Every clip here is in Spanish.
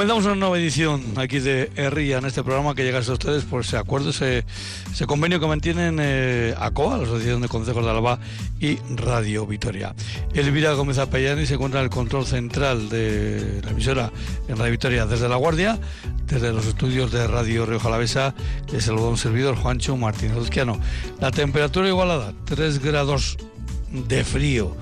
Comenzamos una nueva edición aquí de Herria en este programa que llega a ustedes por ese acuerdo, ese, convenio que mantienen eh, ACOA, la Asociación de Consejos de Alaba y Radio Vitoria. Elvira Gómez Apellani se encuentra en el control central de la emisora en Radio Vitoria desde La Guardia, desde los estudios de Radio Río Jalavesa, le saluda un servidor Juancho Martínez Luzquiano. La temperatura igualada, 3 grados de frío.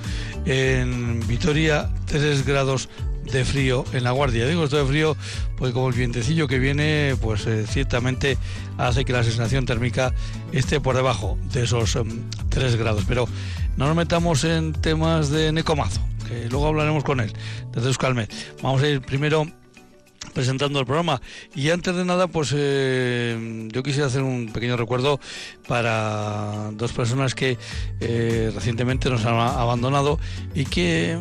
En Vitoria, 3 grados de frío en la guardia. Digo esto de frío, pues como el vientecillo que viene, pues eh, ciertamente hace que la sensación térmica esté por debajo de esos 3 em, grados. Pero no nos metamos en temas de Necomazo, que luego hablaremos con él, desde Euskalmet. Vamos a ir primero presentando el programa. Y antes de nada, pues eh, yo quisiera hacer un pequeño recuerdo para dos personas que eh, recientemente nos han abandonado y que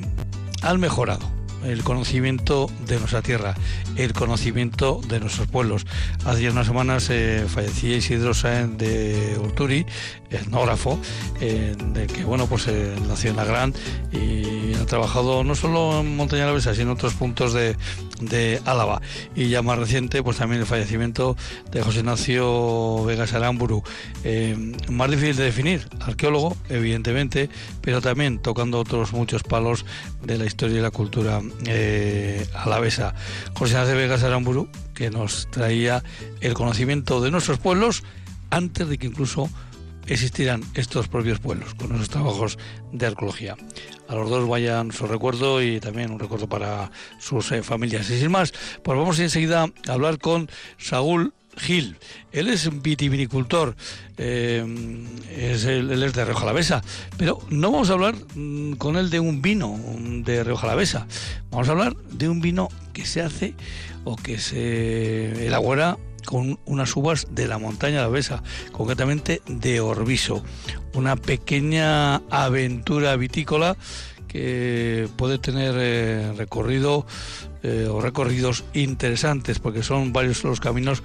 han mejorado el conocimiento de nuestra tierra, el conocimiento de nuestros pueblos. Hace unas semanas eh, fallecía Isidro Sáenz de Urturi, etnógrafo, eh, de que bueno pues eh, nació en la Gran y ha trabajado no solo en Montaña la Besa, sino en otros puntos de, de Álava. Y ya más reciente, pues también el fallecimiento de José Ignacio Vegas Aramburu. más difícil de definir, arqueólogo, evidentemente, pero también tocando otros muchos palos de la historia y la cultura eh, alavesa, José Ignacio Vegas Aramburu, que nos traía el conocimiento de nuestros pueblos antes de que incluso existieran estos propios pueblos, con nuestros trabajos de arqueología. A los dos vayan su recuerdo y también un recuerdo para sus eh, familias. Y sin más, pues vamos enseguida a hablar con Saúl Gil. Él es vitivinicultor, eh, es él es de Alavesa, pero no vamos a hablar mm, con él de un vino de Rioja Alavesa, vamos a hablar de un vino que se hace o que se elabora con unas uvas de la montaña alavesa, concretamente de Orbiso, una pequeña aventura vitícola que puede tener eh, recorrido eh, o recorridos interesantes porque son varios los caminos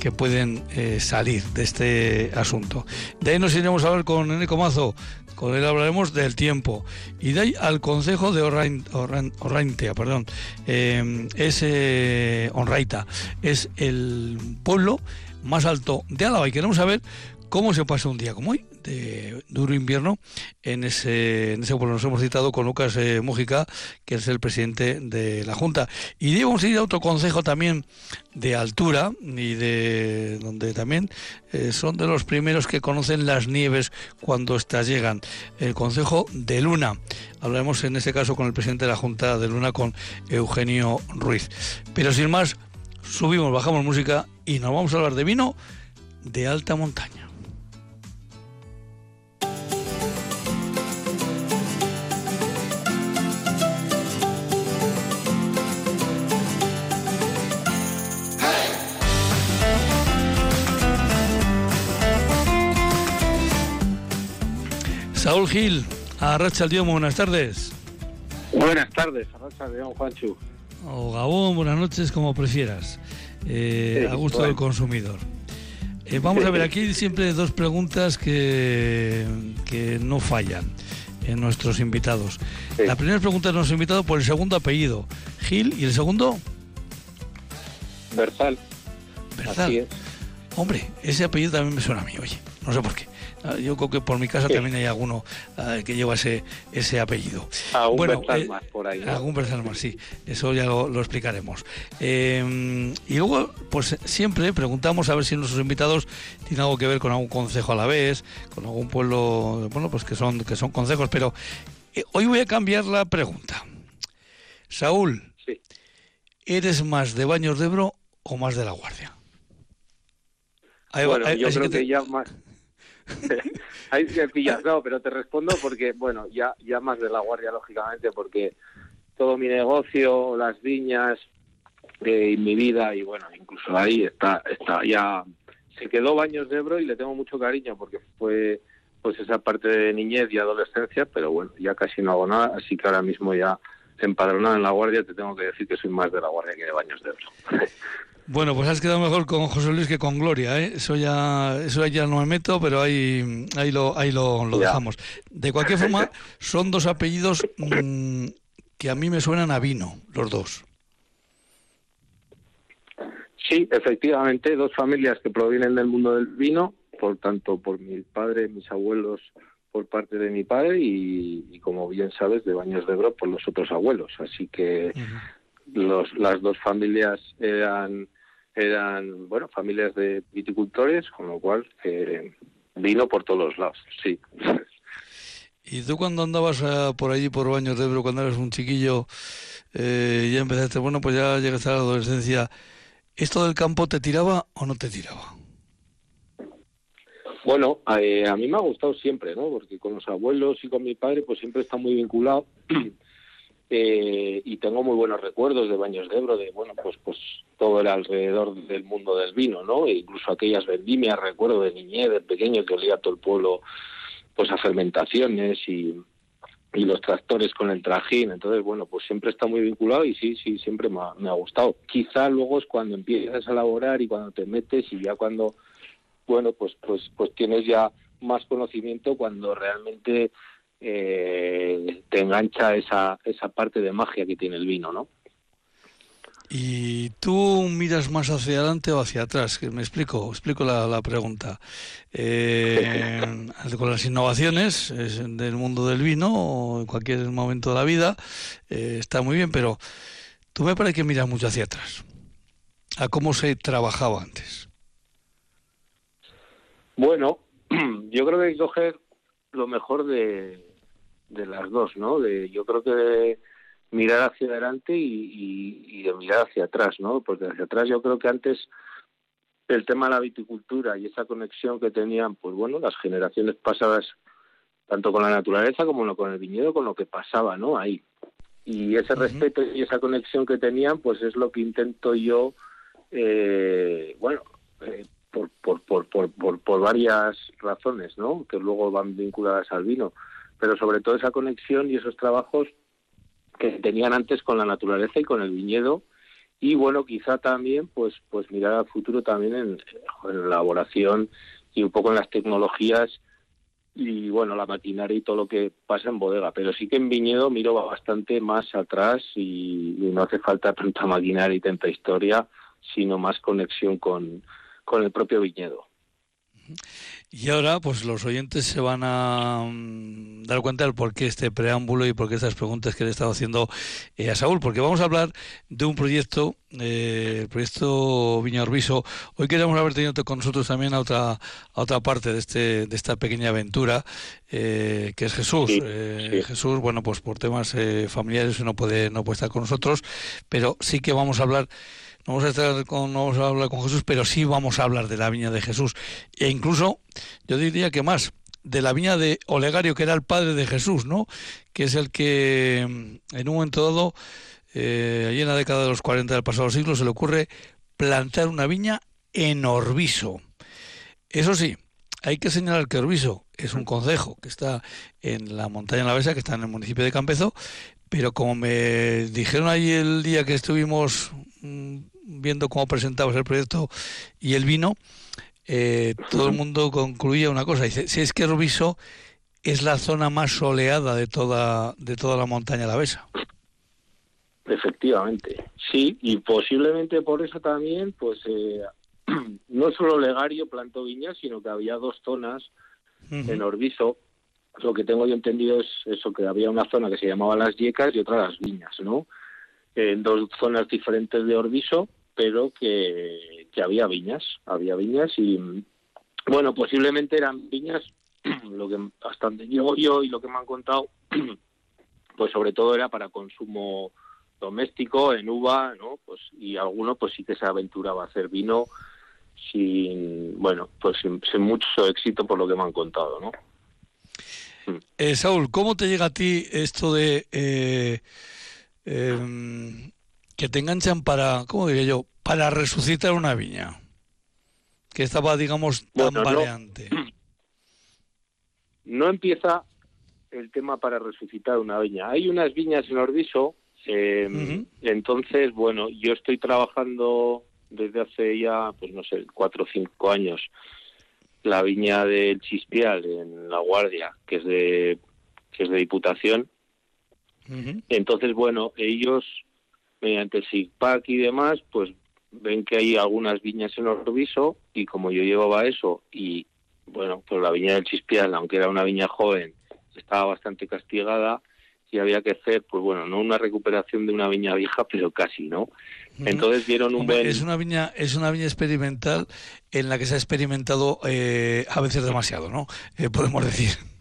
que pueden eh, salir de este asunto. De ahí nos iremos a hablar con Eneco Mazo, con él hablaremos del tiempo. Y de ahí al Consejo de Orraintea, perdón, eh, es es el pueblo más alto de Álava. Y queremos saber cómo se pasa un día como hoy, de duro invierno, en ese, en ese pueblo. Nos hemos citado con Lucas eh, Mújica, que es el presidente de la Junta. Y debemos ir a otro consejo también de altura y de donde también eh, son de los primeros que conocen las nieves cuando estas llegan. El consejo de Luna. Hablaremos en este caso con el presidente de la Junta de Luna, con Eugenio Ruiz. Pero sin más, subimos, bajamos música y nos vamos a hablar de vino de alta montaña. Saúl Gil, a Racha León, buenas tardes. Buenas tardes, a Racha León, Juanchu. O Gabón, buenas noches, como prefieras. Eh, a gusto del consumidor. Eh, vamos a ver, aquí siempre dos preguntas que, que no fallan en nuestros invitados. La primera pregunta de nuestro invitado por el segundo apellido, Gil, y el segundo... Berzal. Berzal. Hombre, ese apellido también me suena a mí, oye, no sé por qué. Ah, yo creo que por mi casa también hay alguno ah, que lleva ese, ese apellido. Algún bueno, eh, más por ahí. Algún más, sí. Eso ya lo, explicaremos. Eh, y luego, pues siempre preguntamos a ver si nuestros invitados tienen algo que ver con algún consejo a la vez, con algún pueblo, bueno, pues que son, que son consejos, pero eh, hoy voy a cambiar la pregunta. Saúl, ¿eres más de Baños de Ebro o más de La Guardia? bueno, yo creo que ya más Ahí se pillas, no, pero te respondo porque, bueno, ya, ya más de la guardia, lógicamente, porque todo mi negocio, las viñas, eh, mi vida, y bueno, incluso ahí está, está ya, se quedó Baños de Ebro y le tengo mucho cariño porque fue pues esa parte de niñez y adolescencia, pero bueno, ya casi no hago nada, así que ahora mismo ya empadronado en la guardia, te tengo que decir que soy más de la guardia que de Baños de Ebro. Bueno, pues has quedado mejor con José Luis que con Gloria, ¿eh? Eso ya, eso ya no me meto, pero ahí, ahí lo, ahí lo, dejamos. De cualquier forma, son dos apellidos mm, que a mí me suenan a vino, los dos. Sí, efectivamente, dos familias que provienen del mundo del vino, por tanto por mi padre, mis abuelos por parte de mi padre y, como bien sabes de Baños de Ebro por los otros abuelos. Así que los, las dos familias eran eran bueno familias de viticultores, con lo cual eh, vino por todos los lados. Sí. ¿Y tú cuando andabas eh, por allí, por Baños de Ebro, cuando eras un chiquillo, eh, ya empezaste, bueno, pues ya llegaste a la adolescencia, ¿esto del campo te tiraba o no te tiraba? Bueno, eh, a mí me ha gustado siempre, ¿no? Porque con los abuelos y con mi padre, pues siempre está muy vinculado. y tengo muy buenos recuerdos de Baños de Ebro, de, bueno, pues pues todo era alrededor del mundo del vino, ¿no? E incluso aquellas vendimias, recuerdo de niñez, de pequeño, que olía todo el pueblo pues a fermentaciones y, y los tractores con el trajín. Entonces, bueno, pues siempre está muy vinculado y sí, sí, siempre me ha, me ha gustado. Quizá luego es cuando empiezas a elaborar y cuando te metes y ya cuando, bueno, pues, pues, pues tienes ya más conocimiento cuando realmente eh, te engancha esa, esa parte de magia que tiene el vino, ¿no? ¿Y tú miras más hacia adelante o hacia atrás? Que me explico, explico la, pregunta. Eh, con las innovaciones del mundo del vino o en cualquier momento de la vida eh, está muy bien, pero tú me parece que miras mucho hacia atrás, a cómo se trabajaba antes. Bueno, yo creo que hay que coger lo mejor de, de las dos, ¿no? De, yo creo que mirar hacia adelante y, de mirar hacia atrás, ¿no? Porque hacia atrás yo creo que antes el tema de la viticultura y esa conexión que tenían, pues bueno, las generaciones pasadas, tanto con la naturaleza como con el viñedo, con lo que pasaba, ¿no? Ahí. Y ese respeto y esa conexión que tenían, pues es lo que intento yo, eh, bueno, eh, por, por, por, por, por varias razones, ¿no? Que luego van vinculadas al vino, pero sobre todo esa conexión y esos trabajos que tenían antes con la naturaleza y con el viñedo. Y bueno quizá también pues pues mirar al futuro también en, la elaboración y un poco en las tecnologías y bueno la maquinaria y todo lo que pasa en bodega. Pero sí que en viñedo miro bastante más atrás y, no hace falta tanta maquinaria y tanta historia sino más conexión con, con el propio viñedo y ahora, pues los oyentes se van a mm, dar cuenta del por qué este preámbulo y por qué estas preguntas que le he estado haciendo eh, a Saúl, porque vamos a hablar de un proyecto, eh, el proyecto Viña Orbiso. Hoy queríamos haber tenido con nosotros también a otra, a otra parte de, este, de esta pequeña aventura, eh, que es Jesús. Jesús, bueno, pues por temas familiares no puede, no puede estar con nosotros, pero sí que vamos a hablar no vamos a estar con, no vamos a hablar con Jesús, pero sí vamos a hablar de la viña de Jesús. E incluso, yo diría que más, de la viña de Olegario, que era el padre de Jesús, ¿no? Que es el que mm, en un momento dado, eh, allí en la década de los 40 del pasado siglo, se le ocurre plantar una viña en Orbiso. Eso sí, hay que señalar que Orbiso es un concejo que está en la montaña la Besa, que está en el municipio de Campezo, pero como me dijeron allí el día que estuvimos mm, viendo cómo presentabas el proyecto y el vino, eh, todo el mundo concluía una cosa, dice, si es que Rubiso es la zona más soleada de toda, de toda la montaña alavesa. Efectivamente, sí, y posiblemente por eso también, pues eh, no solo Legario plantó viñas, sino que había dos zonas en Orbiso. Lo que tengo yo entendido es eso, que había una zona que se llamaba Las Yecas y otra Las Viñas, ¿no? En dos zonas diferentes de Orbiso, pero que, que había viñas, había viñas y, bueno, posiblemente eran viñas, lo que hasta donde llego yo y lo que me han contado, pues sobre todo era para consumo doméstico, en uva, ¿no? Pues, y alguno pues sí que se aventuraba a hacer vino sin, bueno, pues sin, mucho éxito por lo que me han contado, ¿no? Eh, Saúl, ¿cómo te llega a ti esto de eh, em, que te enganchan para, ¿cómo diría yo? Para resucitar una viña. Que estaba, digamos, tan variante. No, empieza el tema para resucitar una viña. Hay unas viñas en Ordiso, em, entonces, bueno, yo estoy trabajando desde hace ya, pues no sé, cuatro o cinco años, la viña del Chispial en La Guardia, que es de, que es de Diputación. Entonces, bueno, ellos mediante el SIGPAC y demás, pues ven que hay algunas viñas en Orbiso y como yo llevaba eso y bueno, pues la viña del Chispial, aunque era una viña joven, estaba bastante castigada y había que hacer, pues bueno, no una recuperación de una viña vieja, pero casi, ¿no? Entonces dieron un buen... Es una viña, es una viña experimental en la que se ha experimentado eh, a veces demasiado, ¿no? Eh, podemos decir.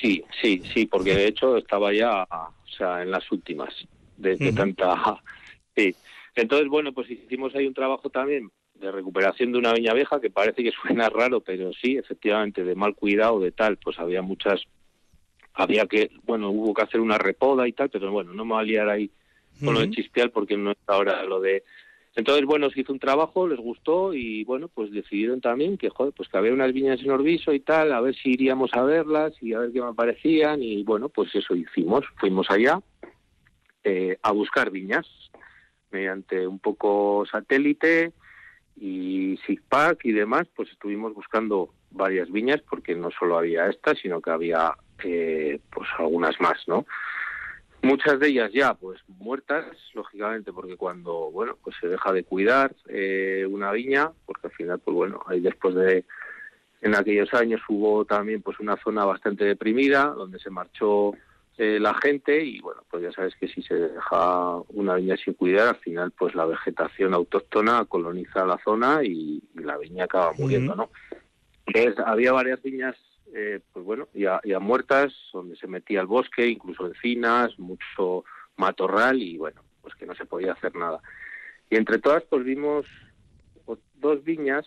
Sí, sí, sí, porque de hecho estaba ya, o sea, en las últimas de, tanta... Sí. Entonces, bueno, pues hicimos ahí un trabajo también de recuperación de una viña vieja que parece que suena raro, pero sí, efectivamente, de mal cuidado, de tal, pues había muchas había que, bueno, hubo que hacer una repoda y tal, pero bueno, no me voy a liar ahí con lo de Chispial porque no está ahora lo de... Entonces, bueno, se hizo un trabajo, les gustó y bueno, pues decidieron también que, joder, pues que había unas viñas en Orbiso y tal, a ver si iríamos a verlas y a ver qué me parecían y bueno, pues eso hicimos, fuimos allá eh, a buscar viñas mediante un poco satélite y SIGPAC y demás, pues estuvimos buscando varias viñas porque no solo había esta, sino que había eh, pues algunas más, ¿no? Muchas de ellas ya pues muertas, lógicamente, porque cuando bueno pues se deja de cuidar eh, una viña, porque al final pues bueno ahí después de en aquellos años hubo también pues una zona bastante deprimida donde se marchó eh, la gente y bueno pues ya sabes que si se deja una viña sin cuidar al final pues la vegetación autóctona coloniza la zona y, la viña acaba muriendo, ¿no? Entonces había varias viñas eh, pues bueno, ya, ya muertas, donde se metía el bosque, incluso encinas, mucho matorral y bueno, pues que no se podía hacer nada. Y entre todas pues vimos dos viñas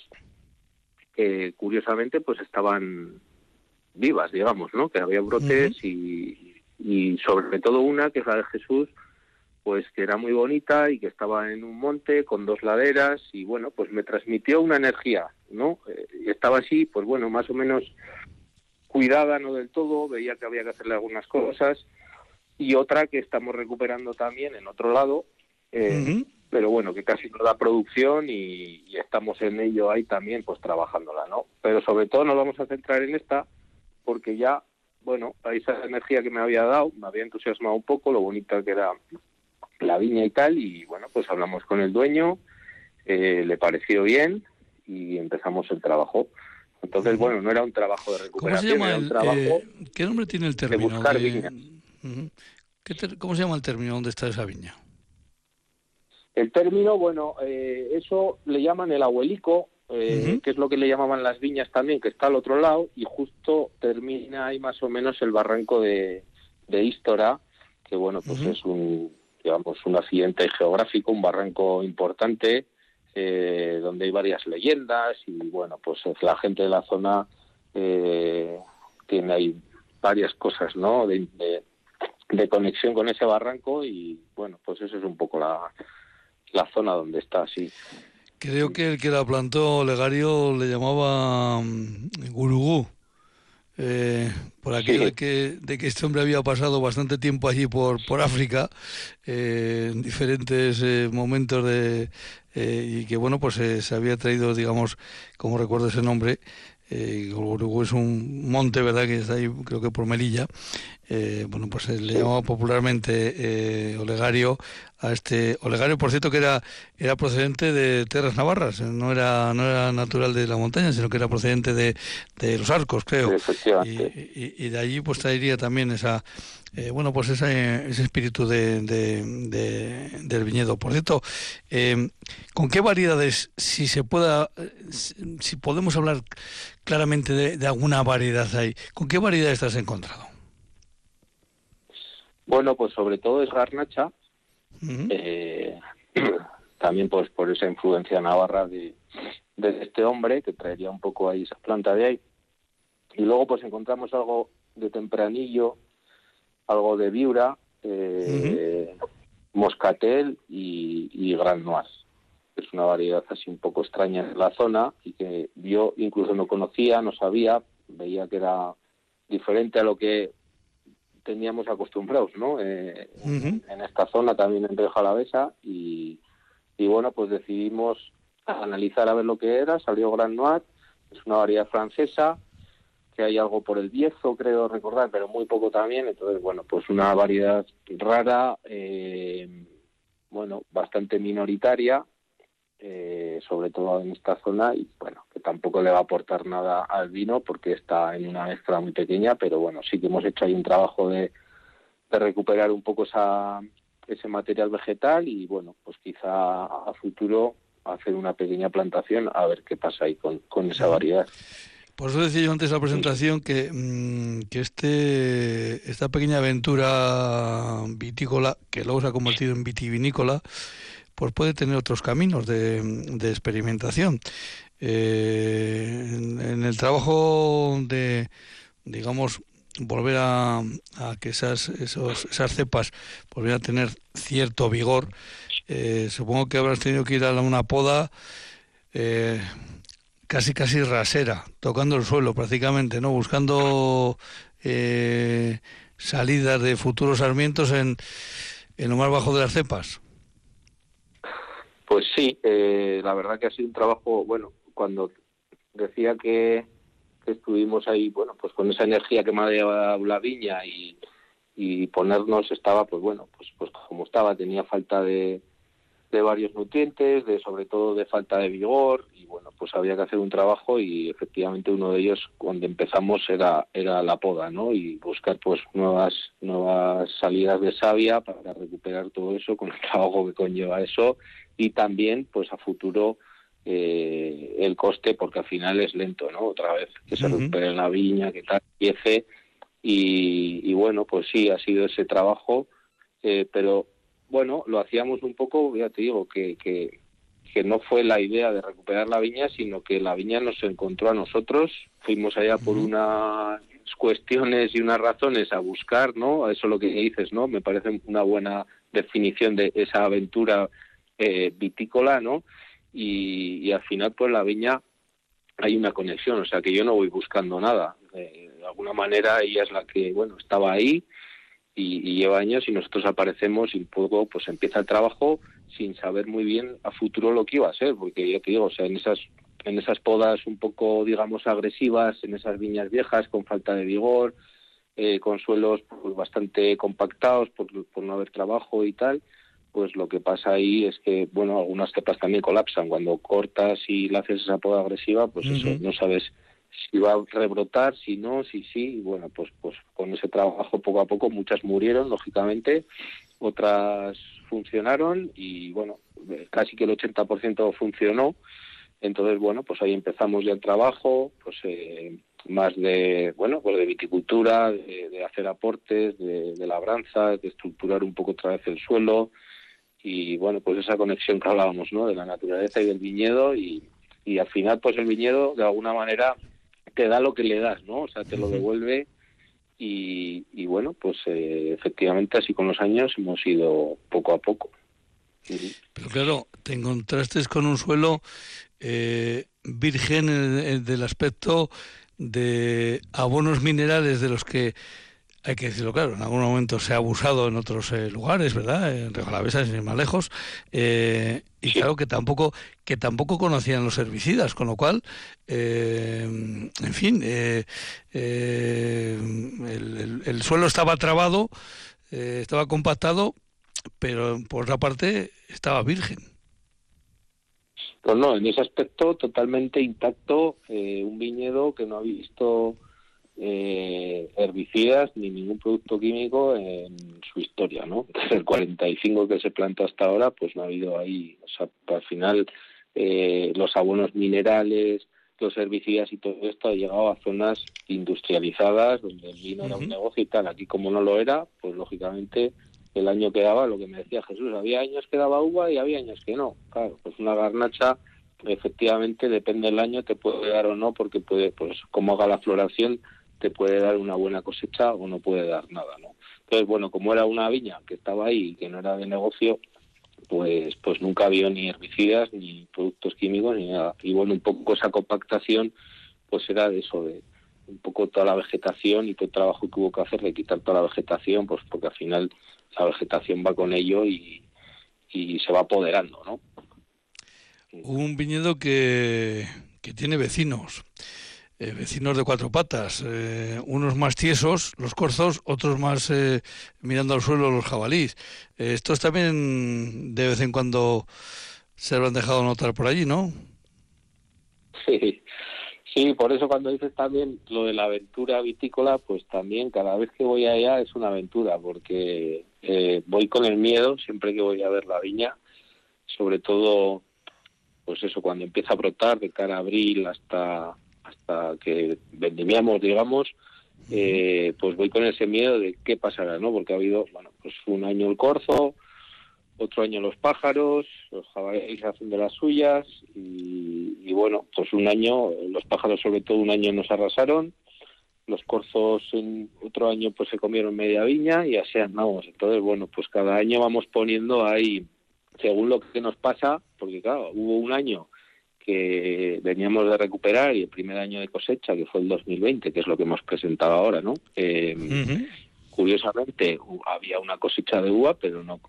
que curiosamente pues estaban vivas, digamos, ¿no? Que había brotes y, y sobre todo una que es la de Jesús, pues que era muy bonita y que estaba en un monte con dos laderas y bueno, pues me transmitió una energía, ¿no? Eh, y estaba así, pues bueno, más o menos cuidada, no del todo, veía que había que hacerle algunas cosas, y otra que estamos recuperando también en otro lado, eh, pero bueno, que casi no da producción y, estamos en ello ahí también, pues trabajándola, ¿no? Pero sobre todo nos vamos a centrar en esta, porque ya, bueno, esa energía que me había dado, me había entusiasmado un poco, lo bonita que era la viña y tal, y bueno, pues hablamos con el dueño, eh, le pareció bien y empezamos el trabajo. Entonces, bueno, no era un trabajo de recuperación, era un trabajo eh, ¿Qué nombre tiene el término? De buscar viña. ¿Cómo se llama el término donde está esa viña? El término, bueno, eh, eso le llaman el abuelico, eh, que es lo que le llamaban las viñas también, que está al otro lado, y justo termina ahí más o menos el barranco de, de Ístora, que bueno, pues es un, digamos, un accidente geográfico, un barranco importante, eh, donde hay varias leyendas y bueno, pues la gente de la zona eh, tiene ahí varias cosas, ¿no? De, conexión con ese barranco y bueno, pues eso es un poco la, la zona donde está, sí. Creo que el que la plantó Legario le llamaba mm, Gurugú. Eh, por aquello de, que, de que este hombre había pasado bastante tiempo allí por, por África, eh, en diferentes eh, momentos de, y que bueno, pues se había traído, digamos, como recuerdo ese nombre, eh, es un monte, ¿verdad?, que está ahí, creo que por Melilla. Eh, bueno, pues se le llamaba popularmente eh, Olegario a este Olegario, por cierto, que era era procedente de tierras navarras, no era no era natural de la montaña, sino que era procedente de, de los arcos, creo. y, de allí pues traería también esa eh, bueno, pues ese, ese espíritu de, del viñedo. Por cierto, eh, ¿con qué variedades, si se pueda, si podemos hablar claramente de, alguna variedad ahí, ¿con qué variedades te has encontrado? Bueno, pues sobre todo es garnacha, eh, también pues por esa influencia navarra de, de este hombre que traería un poco ahí esa planta de ahí. Y luego pues encontramos algo de tempranillo, algo de Viura, eh, Moscatel y, Gran Noir. Es una variedad así un poco extraña en la zona y que yo incluso no conocía, no sabía, veía que era diferente a lo que teníamos acostumbrados, ¿no? Eh, en esta zona también en Jalavesa y, y bueno, pues decidimos analizar a ver lo que era, salió Gran Noir, es una variedad francesa, hay algo por el viejo, creo recordar, pero muy poco también. Entonces, bueno, pues una variedad rara, eh, bueno, bastante minoritaria eh, sobre todo en esta zona, y bueno, que tampoco le va a aportar nada al vino porque está en una mezcla muy pequeña, pero bueno, sí que hemos hecho ahí un trabajo de, de recuperar un poco esa, ese material vegetal y bueno, pues quizá a futuro hacer una pequeña plantación a ver qué pasa ahí con, con esa variedad. Por eso decía yo antes la presentación que, mm, que este, esta pequeña aventura vitícola, que luego se ha convertido en vitivinícola, pues puede tener otros caminos de, de experimentación. Eh, en, el trabajo de, digamos, volver a, a que esas, esos, esas cepas volvieran a tener cierto vigor, eh, supongo que habrás tenido que ir a una poda eh, casi casi rasera, tocando el suelo prácticamente, ¿no? Buscando eh, salidas de futuros sarmientos en, en lo más bajo de las cepas. Pues sí, eh, la verdad que ha sido un trabajo, bueno, cuando decía que, estuvimos ahí, bueno, pues con esa energía que me ha llevado la viña y, y ponernos estaba, pues bueno, pues, pues como estaba, tenía falta de, de varios nutrientes, de sobre todo de falta de vigor y bueno, pues había que hacer un trabajo y efectivamente uno de ellos cuando empezamos era era la poda, ¿no? Y buscar pues nuevas nuevas salidas de savia para recuperar todo eso con el trabajo que conlleva eso y también pues a futuro eh, el coste porque al final es lento, ¿no? Otra vez que se recupere la viña, que tal, empiece y, y bueno, pues sí, ha sido ese trabajo, eh, pero bueno, lo hacíamos un poco, ya te digo, que, que, que, no fue la idea de recuperar la viña, sino que la viña nos encontró a nosotros. Fuimos allá por unas cuestiones y unas razones a buscar, ¿no? Eso es lo que dices, ¿no? Me parece una buena definición de esa aventura eh, vitícola, ¿no? Y, y, al final, pues la viña hay una conexión, o sea que yo no voy buscando nada. Eh, de alguna manera ella es la que, bueno, estaba ahí y, lleva años y nosotros aparecemos y poco pues empieza el trabajo sin saber muy bien a futuro lo que iba a ser, porque ya te digo, o sea, en esas en esas podas un poco, digamos, agresivas, en esas viñas viejas con falta de vigor, eh, con suelos pues, bastante compactados por, por no haber trabajo y tal, pues lo que pasa ahí es que, bueno, algunas cepas también colapsan. Cuando cortas y le haces esa poda agresiva, pues eso, no sabes si va a rebrotar, si no, si sí, bueno, pues, pues con ese trabajo poco a poco muchas murieron, lógicamente, otras funcionaron y bueno, casi que el 80% funcionó. Entonces, bueno, pues ahí empezamos ya el trabajo, pues eh, más de, bueno, pues de viticultura, de, hacer aportes, de, de, labranza, de estructurar un poco otra vez el suelo y bueno, pues esa conexión que hablábamos, ¿no? De la naturaleza y del viñedo y, y al final, pues el viñedo de alguna manera te da lo que le das, ¿no? O sea, te lo devuelve y, y bueno, pues eh, efectivamente así con los años hemos ido poco a poco. Pero claro, te encontraste con un suelo eh, virgen del aspecto de abonos minerales de los que hay que decirlo claro, en algún momento se ha abusado en otros eh, lugares, ¿verdad? En Regalavesa, sin ir más lejos, eh, y claro que tampoco que tampoco conocían los herbicidas, con lo cual, eh, en fin, el, el, suelo estaba trabado, estaba compactado, pero por otra parte estaba virgen. Pues no, en ese aspecto totalmente intacto, un viñedo que no ha visto eh, herbicidas ni ningún producto químico en su historia, ¿no? Desde el 45 que se plantó hasta ahora, pues no ha habido ahí, o sea, al final eh, los abonos minerales, los herbicidas y todo esto ha llegado a zonas industrializadas donde el vino era un negocio y tal. Aquí como no lo era, pues lógicamente el año que daba, lo que me decía Jesús, había años que daba uva y había años que no. Claro, pues una garnacha efectivamente depende del año te puede dar o no porque puede pues como haga la floración te puede dar una buena cosecha o no puede dar nada, ¿no? Entonces, bueno, como era una viña que estaba ahí y que no era de negocio, pues pues nunca había ni herbicidas ni productos químicos ni nada. Y bueno, un poco esa compactación pues era de eso, de un poco toda la vegetación y todo el trabajo que hubo que hacer de quitar toda la vegetación, pues porque al final la vegetación va con ello y, y se va apoderando, ¿no? Un viñedo que, que tiene vecinos. Eh, vecinos de cuatro patas, eh, unos más tiesos, los corzos, otros más eh, mirando al suelo, los jabalís. estos también de vez en cuando se habrán dejado notar por allí, ¿no? Sí, sí, por eso cuando dices también lo de la aventura vitícola, pues también cada vez que voy allá es una aventura, porque eh, voy con el miedo siempre que voy a ver la viña, sobre todo, pues eso, cuando empieza a brotar de cara a abril hasta hasta que vendimiamos, digamos, eh, pues voy con ese miedo de qué pasará, ¿no? Porque ha habido, bueno, pues un año el corzo, otro año los pájaros, los jabalíes hacen de las suyas y, bueno, pues un año, los pájaros sobre todo un año nos arrasaron, los corzos en otro año pues se comieron media viña y así andamos. Entonces, bueno, pues cada año vamos poniendo ahí, según lo que nos pasa, porque claro, hubo un año que veníamos de recuperar y el primer año de cosecha, que fue el 2020, que es lo que hemos presentado ahora, ¿no? Eh, Curiosamente, había una cosecha de uva, pero no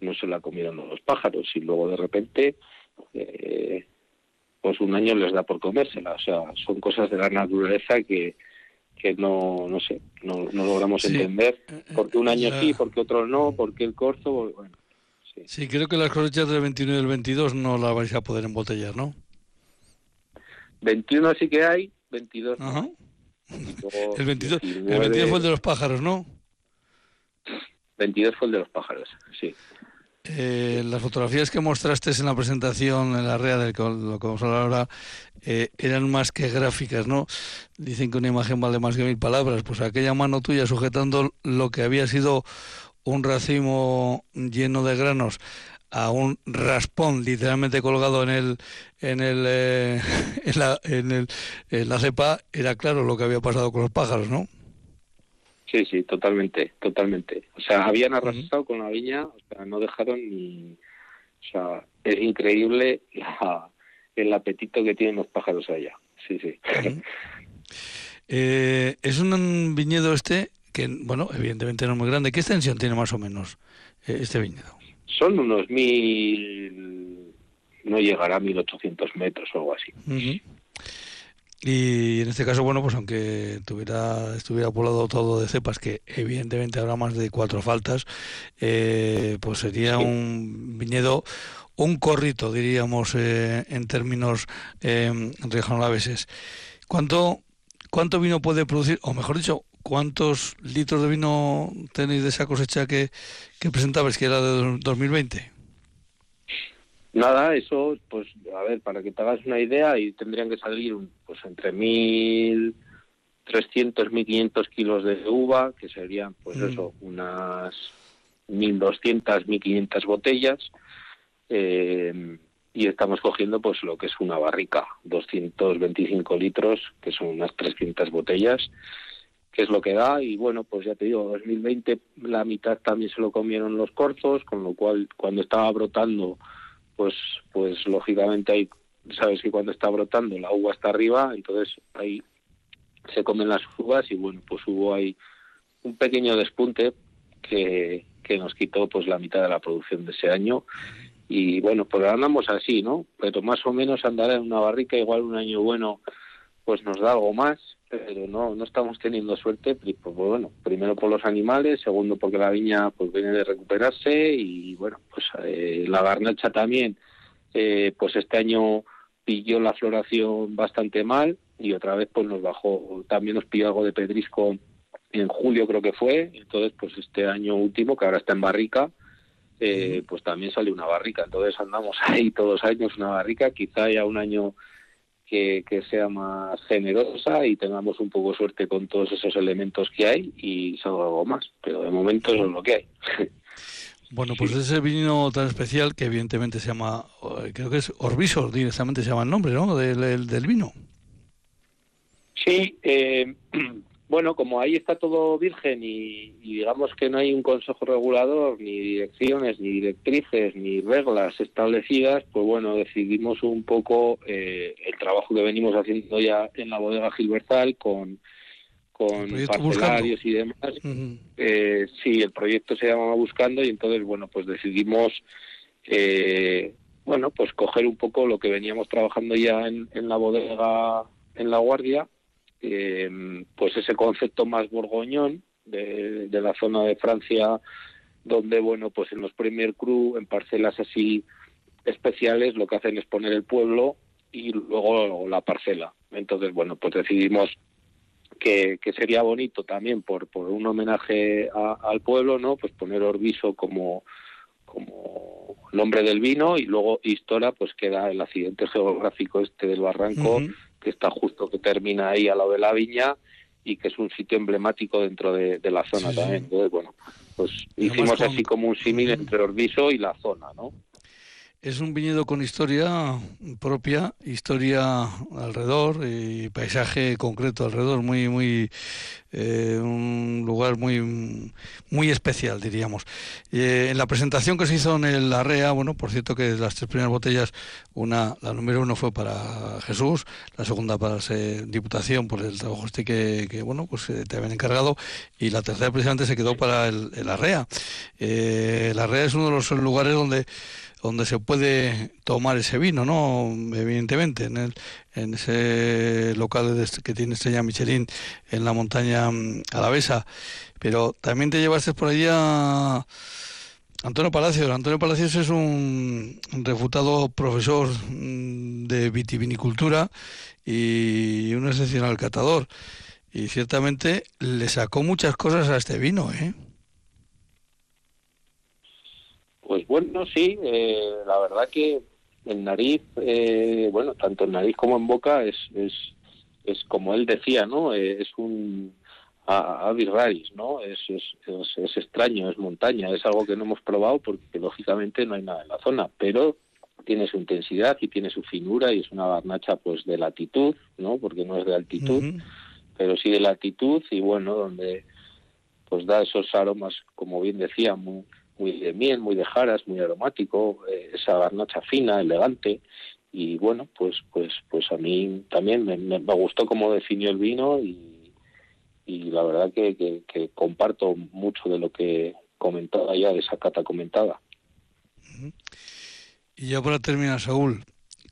no se la comieron los pájaros. Y luego de repente eh, pues un año les da por comérsela. O sea son cosas de la naturaleza que que no no sé no, no logramos entender. Eh, eh, porque un año sí porque otro no porque el corzo bueno sí. sí creo que las cosechas del 21 y del 22 no las vais a poder embotellar no 21 sí que hay 22 no. el 22 el 22 fue el de los pájaros no 22 fue el de los pájaros sí eh, las fotografías que mostraste en la presentación en la REA, de lo que vamos a hablar ahora, eh, eran más que gráficas, ¿no? Dicen que una imagen vale más que mil palabras. Pues aquella mano tuya sujetando lo que había sido un racimo lleno de granos a un raspón literalmente colgado en el en el eh, en la en el en la cepa era claro lo que había pasado con los pájaros, ¿no? Sí, sí, totalmente, totalmente. O sea, habían arrasado con la viña, o sea, no dejaron ni... O sea, es increíble el apetito que tienen los pájaros allá. Sí, sí. Eh, es un viñedo este que, bueno, evidentemente no es muy grande. ¿Qué extensión tiene más o menos eh, este viñedo? Son unos mil... no llegará a mil ochocientos metros o algo así. Y en este caso, bueno, pues aunque tuviera, estuviera poblado todo de cepas, que evidentemente habrá más de cuatro faltas, eh, pues sería un viñedo, un corrito, diríamos, eh, en términos eh, regionalaveses. ¿Cuánto, ¿Cuánto vino puede producir, o mejor dicho, cuántos litros de vino tenéis de esa cosecha que, que presentabais, que era de 2020? Nada, eso, pues, a ver, para que te hagas una idea, y tendrían que salir pues entre 1.300, 1.500 kilos de uva, que serían, pues mm. eso, unas 1.200, 1.500 botellas, eh, y estamos cogiendo, pues, lo que es una barrica, 225 litros, que son unas 300 botellas, que es lo que da, y bueno, pues ya te digo, 2020 la mitad también se lo comieron los corzos, con lo cual, cuando estaba brotando pues, pues lógicamente hay, sabes que cuando está brotando la uva está arriba, entonces ahí se comen las uvas y bueno, pues hubo ahí un pequeño despunte que, que nos quitó pues la mitad de la producción de ese año y bueno, pues andamos así, ¿no? Pero más o menos andar en una barrica, igual un año bueno pues nos da algo más, pero no no estamos teniendo suerte, pues, bueno, primero por los animales, segundo porque la viña pues viene de recuperarse y bueno, pues eh, la garnacha también, eh, pues este año pilló la floración bastante mal y otra vez pues nos bajó, también nos pilló algo de pedrisco en julio creo que fue, entonces pues este año último que ahora está en barrica, eh, pues también salió una barrica, entonces andamos ahí todos años una barrica, quizá ya un año que, sea más generosa y tengamos un poco suerte con todos esos elementos que hay y salga algo más. Pero de momento eso es lo que hay. Bueno, pues ese vino tan especial que evidentemente se llama, eh, creo que es Orbiso, directamente se llama el nombre, ¿no? Del, del vino. Sí, eh, Bueno, como ahí está todo virgen y, digamos que no hay un consejo regulador, ni direcciones, ni directrices, ni reglas establecidas, pues bueno, decidimos un poco eh, el trabajo que venimos haciendo ya en la bodega Gilbertal con, con parcelarios y demás. eh, sí, el proyecto se llama Buscando y entonces, bueno, pues decidimos, eh, bueno, pues coger un poco lo que veníamos trabajando ya en, en la bodega en La Guardia eh, pues ese concepto más borgoñón de, la zona de Francia, donde, bueno, pues en los Premier Cru, en parcelas así especiales lo que hacen es poner el pueblo y luego la parcela. Entonces, bueno, pues decidimos que, sería bonito también por, por un homenaje al pueblo, ¿no? Pues poner Orbiso como, como nombre del vino y luego Histora pues queda el accidente geográfico este del barranco que está justo que termina ahí a lado de la viña y que es un sitio emblemático dentro de, la zona también. Entonces, bueno, pues hicimos así como un símil entre Orbiso y la zona, ¿no? Es un viñedo con historia propia, historia alrededor y paisaje concreto alrededor, muy, muy, eh, un lugar muy, muy especial, diríamos. Eh, en la presentación que se hizo en el Arrea, bueno, por cierto que las tres primeras botellas, una, la número uno fue para Jesús, la segunda para la Diputación por el trabajo este que, bueno, pues eh, te habían encargado, y la tercera precisamente se quedó para el, el Arrea. el Arrea es uno de los lugares donde donde se puede tomar ese vino, ¿no? Evidentemente, en, el, en ese local que tiene Estrella Michelin en la montaña mm, alavesa. Pero también te llevaste por allá Antonio Palacios. Antonio Palacios es un refutado profesor mm, de vitivinicultura y un excepcional catador. Y ciertamente le sacó muchas cosas a este vino, ¿eh? Pues bueno, sí, eh, la verdad que el nariz, eh, bueno, tanto en nariz como en boca es, es, es como él decía, ¿no? Eh, es un avis raris, ¿no? Es, es, es, extraño, es montaña, es algo que no hemos probado porque lógicamente no hay nada en la zona, pero tiene su intensidad y tiene su finura y es una barnacha pues de latitud, ¿no? Porque no es de altitud, pero sí de latitud y bueno, donde pues da esos aromas, como bien decía, muy, muy de miel, muy de jaras, muy aromático, eh, esa garnacha fina, elegante y bueno, pues pues pues a mí también me, gustó cómo definió el vino y, la verdad que, comparto mucho de lo que comentaba ya, de esa cata comentada. Y ya para terminar, Saúl,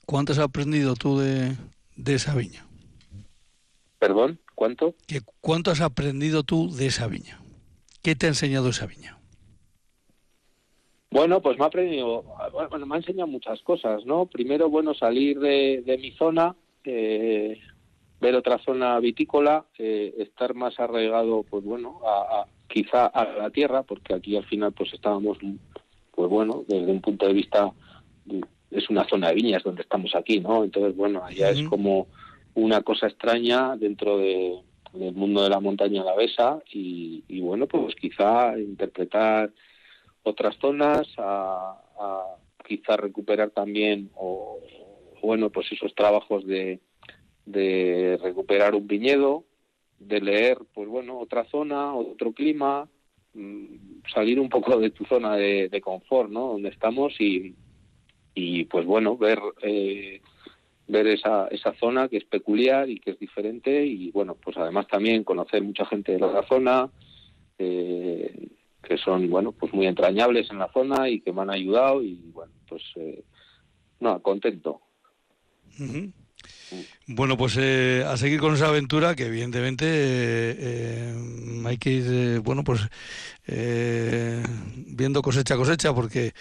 ¿cuánto has aprendido tú de, de esa viña? ¿Perdón? ¿Cuánto? ¿Cuánto has aprendido tú de esa viña? ¿Qué te ha enseñado esa viña? Bueno, pues me ha aprendido, bueno, me ha enseñado muchas cosas, ¿no? Primero, bueno, salir de, mi zona, eh, ver otra zona vitícola, eh, estar más arraigado, pues bueno, a, quizá a la tierra, porque aquí al final pues estábamos, pues bueno, desde un punto de vista, es una zona de viñas donde estamos aquí, ¿no? Entonces, bueno, allá es como una cosa extraña dentro de, del mundo de la montaña alavesa y, y bueno, pues quizá interpretar otras zonas, a, quizá recuperar también, o bueno, pues esos trabajos de, de recuperar un viñedo, de leer, pues bueno, otra zona, otro clima, mm, salir un poco de tu zona de, confort, ¿no? Donde estamos y, y pues bueno, ver eh, ver esa, esa zona que es peculiar y que es diferente y bueno, pues además también conocer mucha gente de la zona, eh, que son bueno pues muy entrañables en la zona y que me han ayudado y bueno pues eh, no contento. Bueno, pues eh, a seguir con esa aventura que evidentemente eh, hay que ir, bueno, pues viendo cosecha a cosecha porque,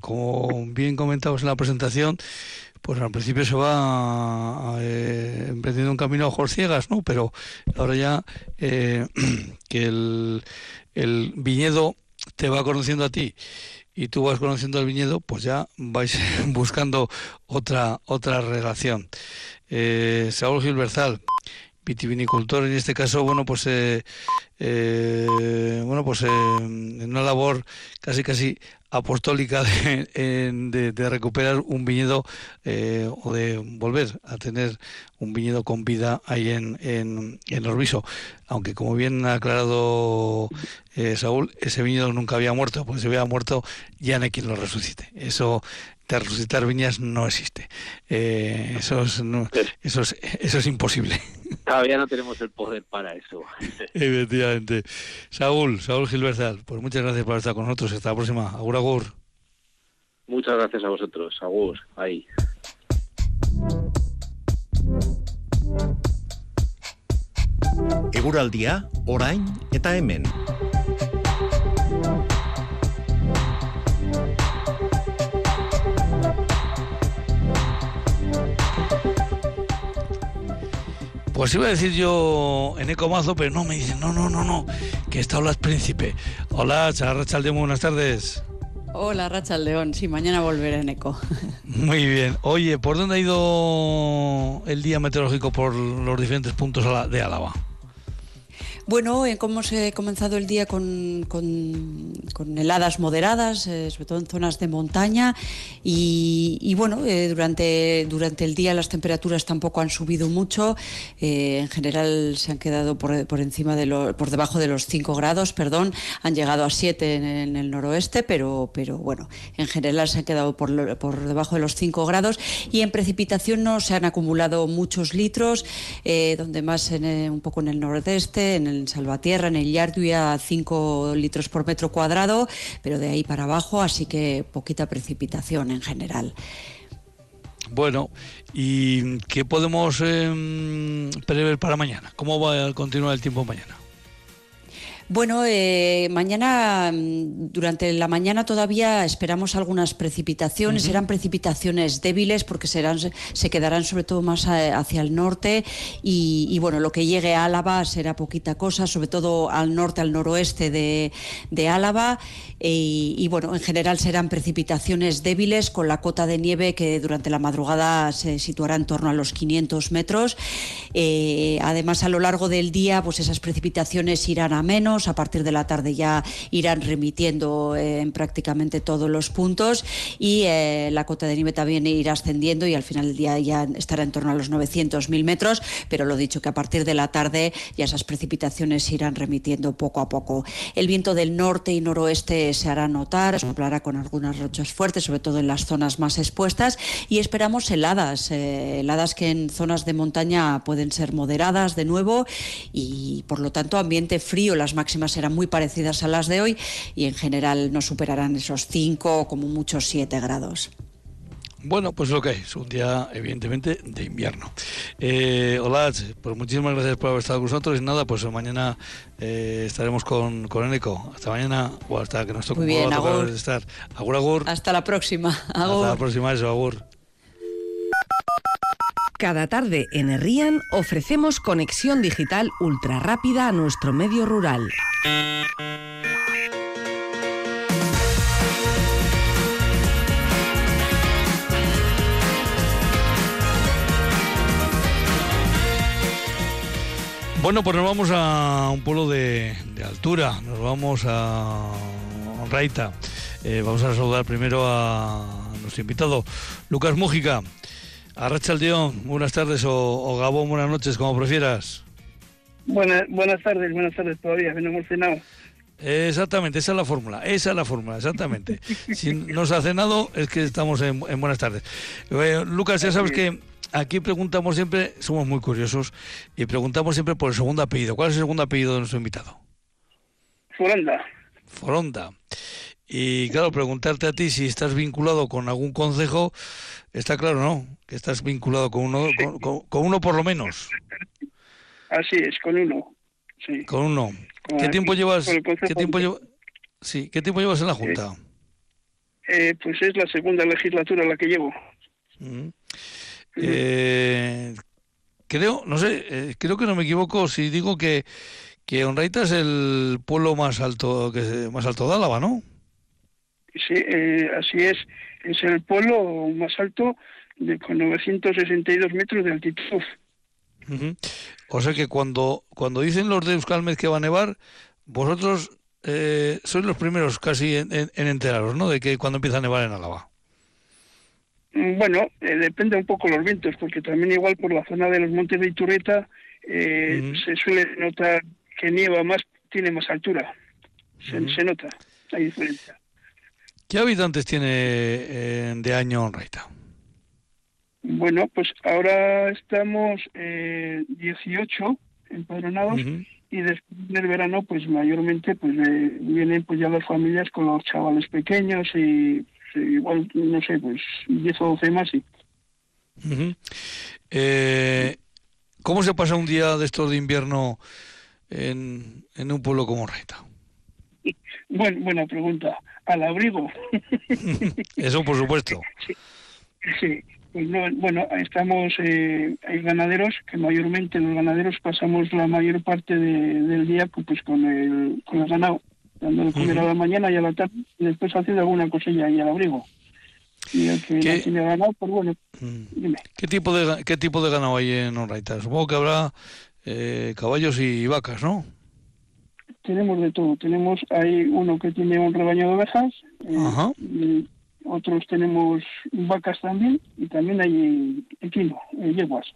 como bien comentamos en la presentación, pues al principio se va emprendiendo un camino a ojos ciegas, ¿no? Pero ahora ya que el, el viñedo te va conociendo a ti y tú vas conociendo al viñedo, pues ya vais buscando otra otra relación. Eh, Saúl Gilberzal, vitivinicultor en este caso, bueno, pues eh, eh, bueno, pues en una labor casi casi apostólica de, recuperar un viñedo eh, o de volver a tener un viñedo con vida ahí en, en, en Orbiso. Aunque como bien ha aclarado eh, Saúl, ese viñedo nunca había muerto, pues si hubiera muerto ya no hay quien lo resucite. Eso de resucitar viñas no existe. Eh, eso, es, eso, es, eso es imposible. Todavía no tenemos el poder para eso. Efectivamente. Saúl, Saúl Gilbertal, pues muchas gracias por estar con nosotros. Hasta la próxima. Agur, agur. Muchas gracias a vosotros. Agur, ahí. Eguraldia, orain eta hemen. Pues iba a decir yo en Ecomazo, pero no, me dicen, no, no, no, no, que está Olas Príncipe. Hola, Charrachaldeón, buenas tardes. Hola, Rachel León. Sí, mañana volveré en ECO. Muy bien. Oye, ¿por dónde ha ido el día meteorológico por los diferentes puntos de Álava? Bueno, eh, hemos eh, comenzado el día con, con, heladas moderadas, eh, sobre todo en zonas de montaña. Y, bueno, eh, durante, durante el día las temperaturas tampoco han subido mucho. en general se han quedado por, por encima de lo, por debajo de los 5 grados, perdón. Han llegado a 7 en, el noroeste, pero, pero bueno, en general se han quedado por, por debajo de los 5 grados. Y en precipitación no se han acumulado muchos litros, donde más en, un poco en el nordeste, en el en Salvatierra, en el Yardu, a 5 litros por metro cuadrado, pero de ahí para abajo, así que poquita precipitación en general. Bueno, ¿y qué podemos em, prever para mañana? ¿Cómo va a continuar el tiempo mañana? Bueno, eh, mañana, mm, durante la mañana todavía esperamos algunas precipitaciones. Serán precipitaciones débiles porque serán, se quedarán sobre todo más eh, hacia el norte y, bueno, lo que llegue a Álava será poquita cosa, sobre todo al norte, al noroeste de, Álava y, bueno, en general serán precipitaciones débiles con la cota de nieve que durante la madrugada se situará en torno a los 500 metros. Eh, además, a lo largo del día, pues esas precipitaciones irán a menos a partir de la tarde ya irán remitiendo eh, en prácticamente todos los puntos y eh, la cota de nieve también irá ascendiendo y al final del día ya estará en torno a los 900.000 metros, pero lo dicho que a partir de la tarde ya esas precipitaciones irán remitiendo poco a poco. El viento del norte y noroeste se hará notar, soplará con algunas rochas fuertes, sobre todo en las zonas más expuestas y esperamos heladas, eh, heladas que en zonas de montaña pueden ser moderadas de nuevo y por lo tanto ambiente frío, las máximas serán muy parecidas a las de hoy y en general no superarán esos 5 o como muchos 7 grados. Bueno, pues lo que es, un día evidentemente de invierno. Eh, hola, pues muchísimas gracias por haber estado con nosotros y nada, pues mañana eh, estaremos con, con Eneco. Hasta mañana o hasta que nos toque Muy bien, agur. estar. Agur, agur. Hasta la próxima. Agur. Hasta la próxima, eso, agur. Cada tarde en Herrian ofrecemos conexión digital ultra rápida a nuestro medio rural. Bueno, pues nos vamos a un pueblo de, altura, nos vamos a Raita. Eh, vamos a saludar primero a nuestro invitado, Lucas Mújica. Arrachaldeón, buenas tardes o, Gabón, buenas noches, como prefieras. Buenas, buenas tardes, buenas tardes todavía, no hemos cenado. Exactamente, esa es la fórmula, esa es la fórmula, exactamente. si no se ha cenado es que estamos en, buenas tardes. Eh, Lucas, ya sabes que aquí preguntamos siempre, somos muy curiosos, y preguntamos siempre por el segundo apellido. ¿Cuál es el segundo apellido de nuestro invitado? Foronda. Foronda. Y claro, preguntarte a ti si estás vinculado con algún consejo, está claro, ¿no? Que estás vinculado con uno, con, uno por lo menos. Así es, con uno. Sí. Con uno. ¿Qué tiempo llevas? ¿Qué tiempo llevas? Sí, ¿qué tiempo llevas en la Junta? Eh, pues es la segunda legislatura la que llevo. Mm. Eh, creo, no sé, eh, creo que no me equivoco si digo que que Onraita es el pueblo más alto que más alto de Álava, ¿no? Sí, eh, así es. Es el pueblo más alto de, con 962 metros de altitud. O sea que cuando, cuando dicen los de Euskalmez que va a nevar, vosotros eh, sois los primeros casi en, enteraros, ¿no? De que cuando empieza a nevar en Álava. Mm, bueno, eh, depende un poco los vientos, porque también igual por la zona de los montes de Iturreta eh, se suele notar que nieva más, tiene más altura. Se, se nota la diferencia. ¿Qué habitantes tiene eh, de año Honraita? Bueno, pues ahora estamos eh, 18 empadronados y después del verano, pues mayormente pues eh, vienen pues ya las familias con los chavales pequeños y pues, igual, no sé, pues 10 o 12 más, sí. eh, ¿Cómo se pasa un día de estos de invierno en, en un pueblo como Honraita? Bueno, buena pregunta al abrigo. Eso por supuesto. Sí, Pues no, bueno, estamos, eh, hay ganaderos que mayormente los ganaderos pasamos la mayor parte del día pues con el, con el ganado, dando de comer a la mañana y a la tarde, y después haciendo alguna cosilla ahí al abrigo. Y el que ¿Qué? tiene ganado, pues bueno, Mm. dime. ¿Qué tipo de qué tipo de ganado hay en Onraita? Supongo que habrá eh, caballos y vacas, ¿no? Tenemos de todo. Tenemos, hay uno que tiene un rebaño de ovejas, eh, Ajá. y otros tenemos vacas también, y también hay equino, eh, yeguas.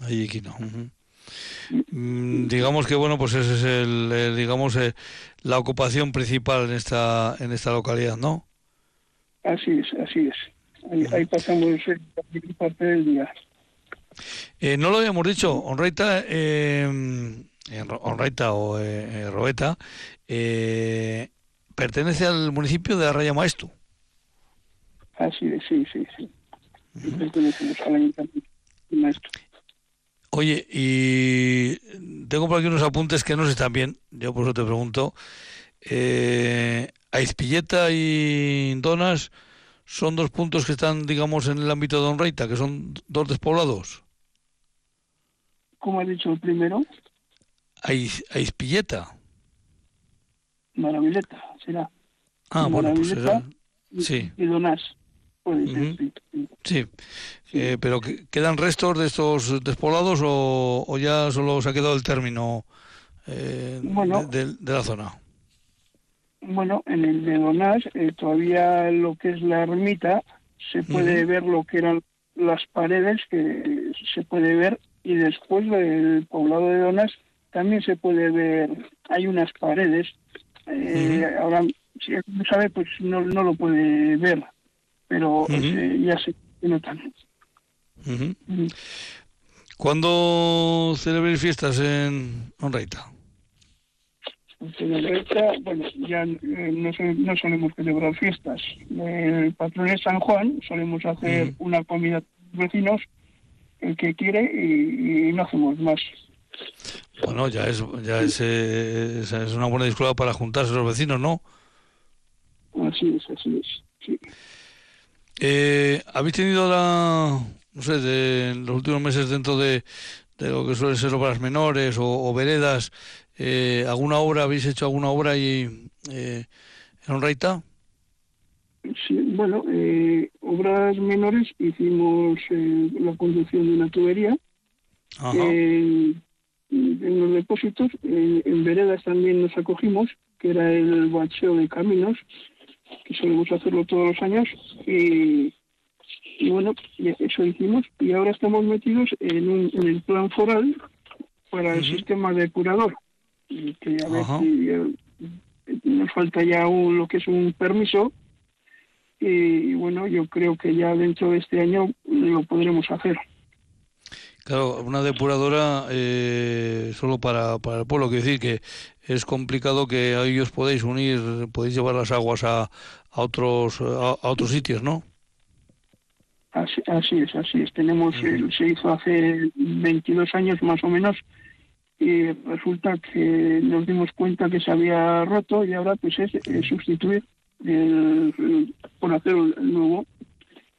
Ahí aquí no. ujú. Mm, digamos que bueno, pues ese es el, eh, digamos eh, la ocupación principal en esta en esta localidad, ¿no? Así es, así es. Ahí, ahí pasamos eh, parte del día. Eh, no lo habíamos dicho, Onraita, eh, en Onraita o eh, eh, Roeta, eh, pertenece al municipio de Arraya Maestu. Así es, sí, sí, sí. Y pertenecemos al ayuntamiento. Maestro. Oye, y tengo por aquí unos apuntes que no se están bien, yo por eso te pregunto. Eh, Aizpilleta y Donas son dos puntos que están, digamos, en el ámbito de Onraita, que son dos despoblados. Como ha dicho el primero, Aiz, Aizpilleta. Maravilleta, será. Ah, bueno, pues será- y- sí. Y Donás. Puede ser, Ujú. sí, sí. Sí, Eh, pero que- ¿quedan restos de estos despoblados o, o ya solo se ha quedado el término eh, Bueno. de, de- de la zona? Bueno, en el de Donás eh, todavía lo que es la ermita se puede ver lo que eran las paredes que se puede ver y después del poblado de Donás también se puede ver hay unas paredes eh, ahora si no sabe pues no, no lo puede ver pero eh, ya se notan Ujú. Ujú. ¿Cuándo celebréis fiestas en Onraita? En Retra, bueno, ya eh, no, no solemos celebrar fiestas. El patrón es San Juan, solemos hacer una comida los vecinos, el que quiere, y, y no hacemos más. Bueno, ya es ya es, eh, esa es una buena disculpa para juntarse los vecinos, ¿no? Así es, así es. Sí. Eh, ¿Habéis tenido la, no sé, de en los últimos meses dentro de, de lo que suelen ser obras menores o, o veredas, eh, alguna obra, habéis hecho alguna obra ahí eh, en Onraita? Sí, bueno, eh, obras menores, hicimos eh, la construcción de una tubería. Ajá. Eh, en los depósitos, en veredas también nos acogimos, que era el bacheo de caminos, que solemos hacerlo todos los años. Y, y bueno, eso hicimos. Y ahora estamos metidos en, un, en el plan foral para el Ujú. sistema depurador. Y que a ver si eh, nos falta ya un- lo que es un permiso. Y bueno, yo creo que ya dentro de este año lo podremos hacer. Claro, una depuradora eh, solo para, para el pueblo, quiero decir que es complicado que ahí os podéis unir, podéis llevar las aguas a, a otros a, a otros sitios, ¿no? Así, así es, así es. Tenemos, se hizo hace 22 años más o menos y resulta que nos dimos cuenta que se había roto y ahora pues es, sustituir el, el- por hacer el nuevo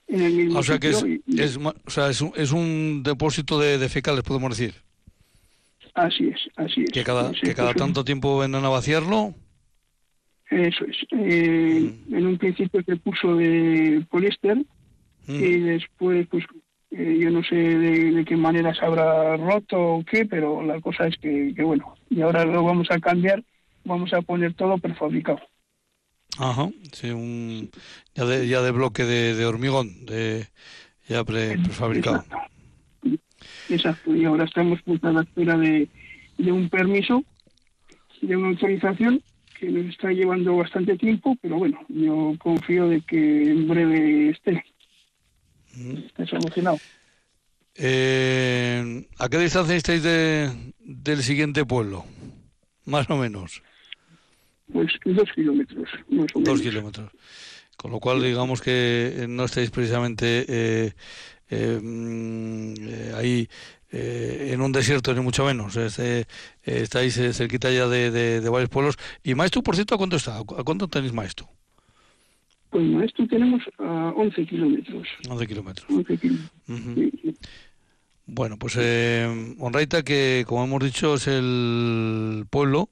en el mismo O sea que es, y- es, o sea, es, un, es un depósito de, de fecales, podemos decir, así es, así es. que cada, que cada tanto tiempo vengan a vaciarlo. Eso es. Eh, En un principio se puso de poliéster Mm. y después pues eh, yo no sé de, de qué manera se habrá roto o qué, pero la cosa es que, que bueno, y ahora lo vamos a cambiar, vamos a poner todo prefabricado. Ajá, sí, un, ya, de, ya de bloque de, de hormigón, de, ya pre- prefabricado. Exacto. Exacto, y ahora estamos pues, a la espera de, de un permiso, de una autorización que nos está llevando bastante tiempo, pero bueno, yo confío de que en breve esté, Mm. esté solucionado. Eh, ¿A qué distancia estáis de, del siguiente pueblo? Más o menos. Pues dos kilómetros, más o menos. Dos kilómetros. Con lo cual, digamos que eh, no estáis precisamente eh, eh, mm, eh, ahí eh, en un desierto, ni mucho menos. Estáis cerquita ya de, de- de varios pueblos. ¿Y Maestu, por cierto, a cuánto está? ¿A cuánto tenéis Maestu? Pues no, esto tenemos a 11 kilómetros. 11 kilómetros. 11 kilómetros. Ujú. sí, sí. Bueno, pues eh, Onraita, que como hemos dicho es el pueblo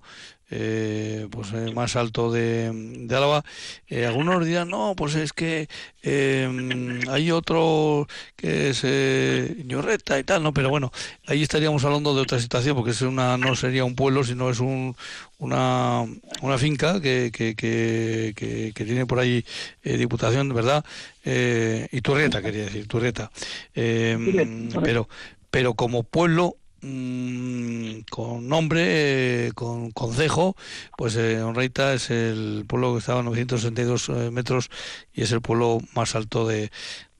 eh, pues eh, más alto de, de Álava. Eh, algunos dirán, no, pues es que eh, hay otro que es eh, Ñorreta y tal, ¿no? Pero bueno, ahí estaríamos hablando de otra situación, porque es una no sería un pueblo, sino es un, una, una finca que, que, que, que, que tiene por ahí eh, Diputación, ¿verdad? Eh, y Turrieta, quería decir. Eh, Turrieta, pero, pero como pueblo mm, con nombre, eh, con concejo, pues eh, Onreita es el pueblo que estaba a 962 eh, metros y es el pueblo más alto de,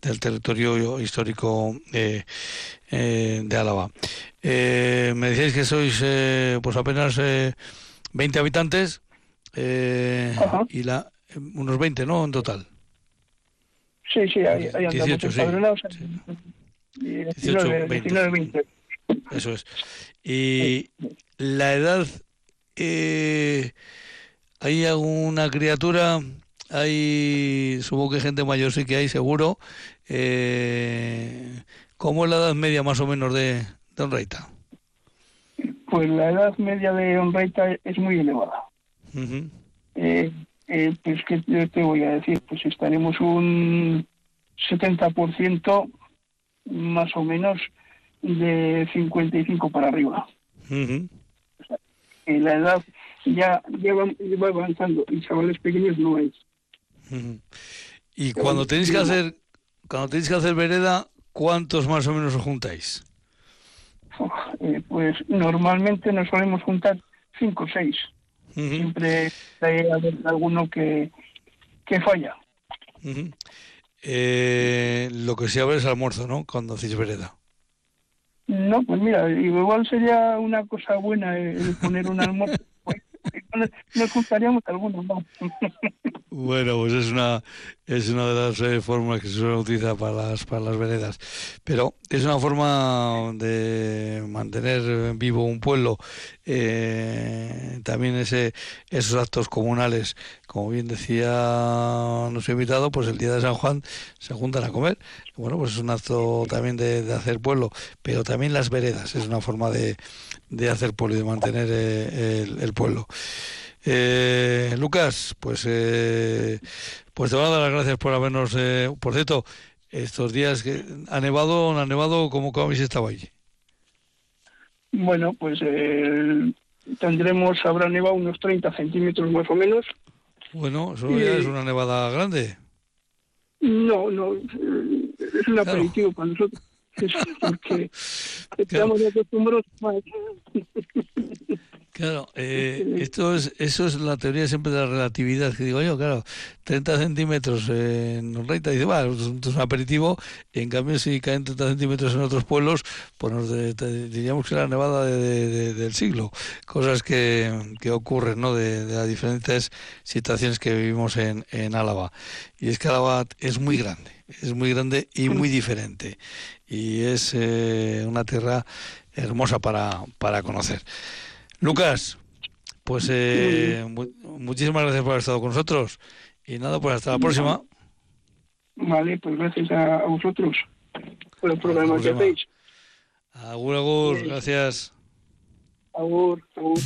del territorio histórico eh, eh, de Álava. Eh, me decíais que sois eh, pues apenas eh, 20 habitantes eh, y la unos 20, ¿no? En total. Sí, sí, ahí andamos 18, sí. empadronados. Sí. Y 18, 19, 20. 19, 20. Eso es. Y la edad, eh, ¿hay alguna criatura? Hay, supongo que gente mayor sí que hay, seguro. Eh, ¿Cómo es la edad media más o menos de, de Onreita? Pues la edad media de Onreita es muy elevada. Eh, eh, pues que te, te voy a decir, pues estaremos un 70% más o menos de 55 para arriba. Eh, la edad ya, ya va, va avanzando y chavales pequeños no. Ujú. Y cuando tenéis que hacer, cuando tenéis que hacer vereda, ¿cuántos más o menos os juntáis? Eh, pues normalmente nos solemos juntar 5 o 6. Ujú, Siempre hay alguno que, que falla. Eh, lo que sí habrá es almuerzo, ¿no? Cuando hacéis vereda. No, pues mira, igual sería una cosa buena el poner un almuerzo. Nos- juntaríamos algunos más. Bueno, pues es una es una de las eh, fórmulas que se suele utilizar para las para las veredas, pero es una forma de mantener vivo un pueblo. Eh, también ese esos actos comunales, como bien decía nuestro invitado, pues el día de San Juan se juntan a comer. Bueno, pues es un acto también de, hacer pueblo, pero también las veredas es una forma de, de hacer pueblo y de mantener eh, el, pueblo. Eh, Lucas, pues eh, pues te van a dar las gracias por habernos, eh, por cierto, estos días que ha nevado, no ha nevado, ¿cómo, cómo habéis estado allí? Bueno, pues eh, tendremos, habrá nevado unos 30 centímetros más o menos. Bueno, eso ya es una nevada grande. No, no, eh, es un Claro. aperitivo para nosotros. Es porque Claro. estamos acostumbrados más. Claro, eh, esto es, eso es la teoría siempre de la relatividad, que digo yo, claro, 30 centímetros en Reita, dice, va, es un, aperitivo, en cambio si caen 30 centímetros en otros pueblos, pues nos de- diríamos que es la nevada de- de- de- del siglo, cosas que, que ocurren, ¿no?, de, de las diferentes situaciones que vivimos en, en Álava. Y es que Álava es muy grande, es muy grande y muy diferente, y es eh, una tierra hermosa para, para conocer. Lucas, pues eh, mu- muchísimas gracias por haber estado con nosotros. Y nada, pues hasta la próxima. Vale, pues gracias a, vosotros por el programa que hacéis. Agur, agur, gracias. Agur, agur.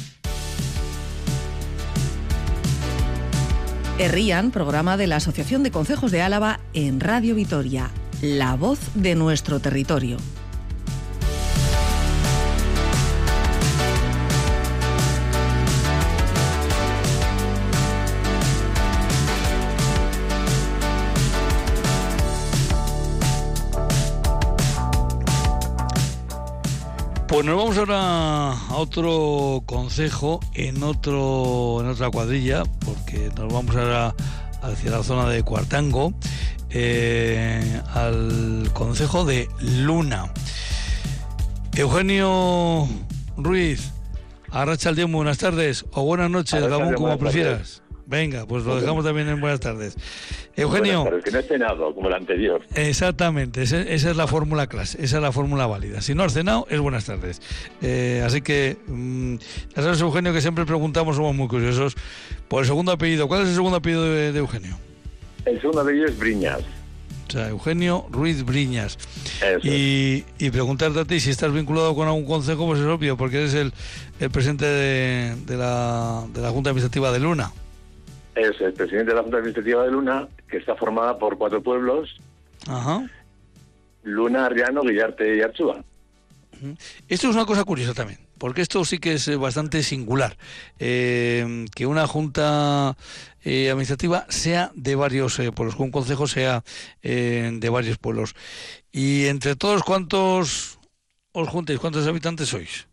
Herrían, programa de la Asociación de Concejos de Álava en Radio Vitoria, la voz de nuestro territorio. Pues nos vamos ahora a otro consejo en otro en otra cuadrilla, porque nos vamos ahora hacia la zona de Cuartango, eh, al consejo de Luna. Eugenio Ruiz, Arrachaldeón, buenas tardes, o buenas noches, Gabón, como prefieras. Venga, pues lo dejamos también en buenas tardes. Eugenio. Tardes, que no he cenado, como el anterior. Exactamente, esa es la fórmula clase, esa es la fórmula válida. Si no has cenado, es buenas tardes. Eh, así que, mm, ya sabes, Eugenio, que siempre preguntamos, somos muy curiosos, por el segundo apellido. ¿Cuál es el segundo apellido de, de Eugenio? El segundo ellos es Briñas. O sea, Eugenio Ruiz Briñas. Y, y preguntarte a ti si estás vinculado con algún consejo, pues es obvio, porque eres el, el presidente de, de la, de la Junta Administrativa de Luna. Es el presidente de la Junta Administrativa de Luna, que está formada por cuatro pueblos, Ajá. Luna, Arriano, Guillarte y Archúa. Esto es una cosa curiosa también, porque esto sí que es eh, bastante singular, eh, que una junta eh, administrativa sea de varios eh, pueblos, que un consejo sea de varios pueblos. Y entre todos, ¿cuántos os juntéis? ¿Cuántos habitantes sois?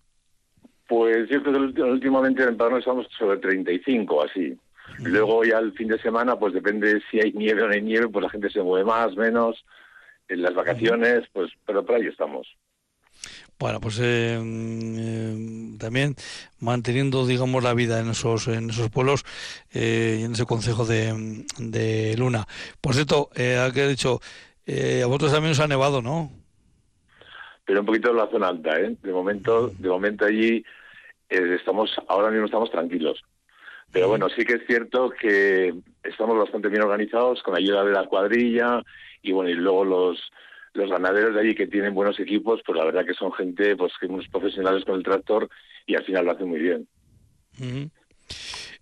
Pues yo creo que últimamente en Empadrón estamos sobre 35, así. Luego ya el fin de semana, pues depende si hay nieve o no hay nieve, pues la gente se mueve más, menos. En las vacaciones, pues, pero por ahí estamos. Bueno, pues eh, mm, eh, también manteniendo, digamos, la vida en esos, en esos pueblos eh, y en ese concejo de, de Luna. Por cierto, eh, ha que he dicho, eh, a vosotros también os ha nevado, ¿no? Pero un poquito en la zona alta, ¿eh? De momento, de momento allí estamos, ahora mismo estamos tranquilos. Pero bueno, sí que es cierto que estamos bastante bien organizados con ayuda de la cuadrilla y bueno, y luego los los ganaderos de allí que tienen buenos equipos, pues la verdad que son gente, pues que unos profesionales con el tractor y al final lo hacen muy bien. Es-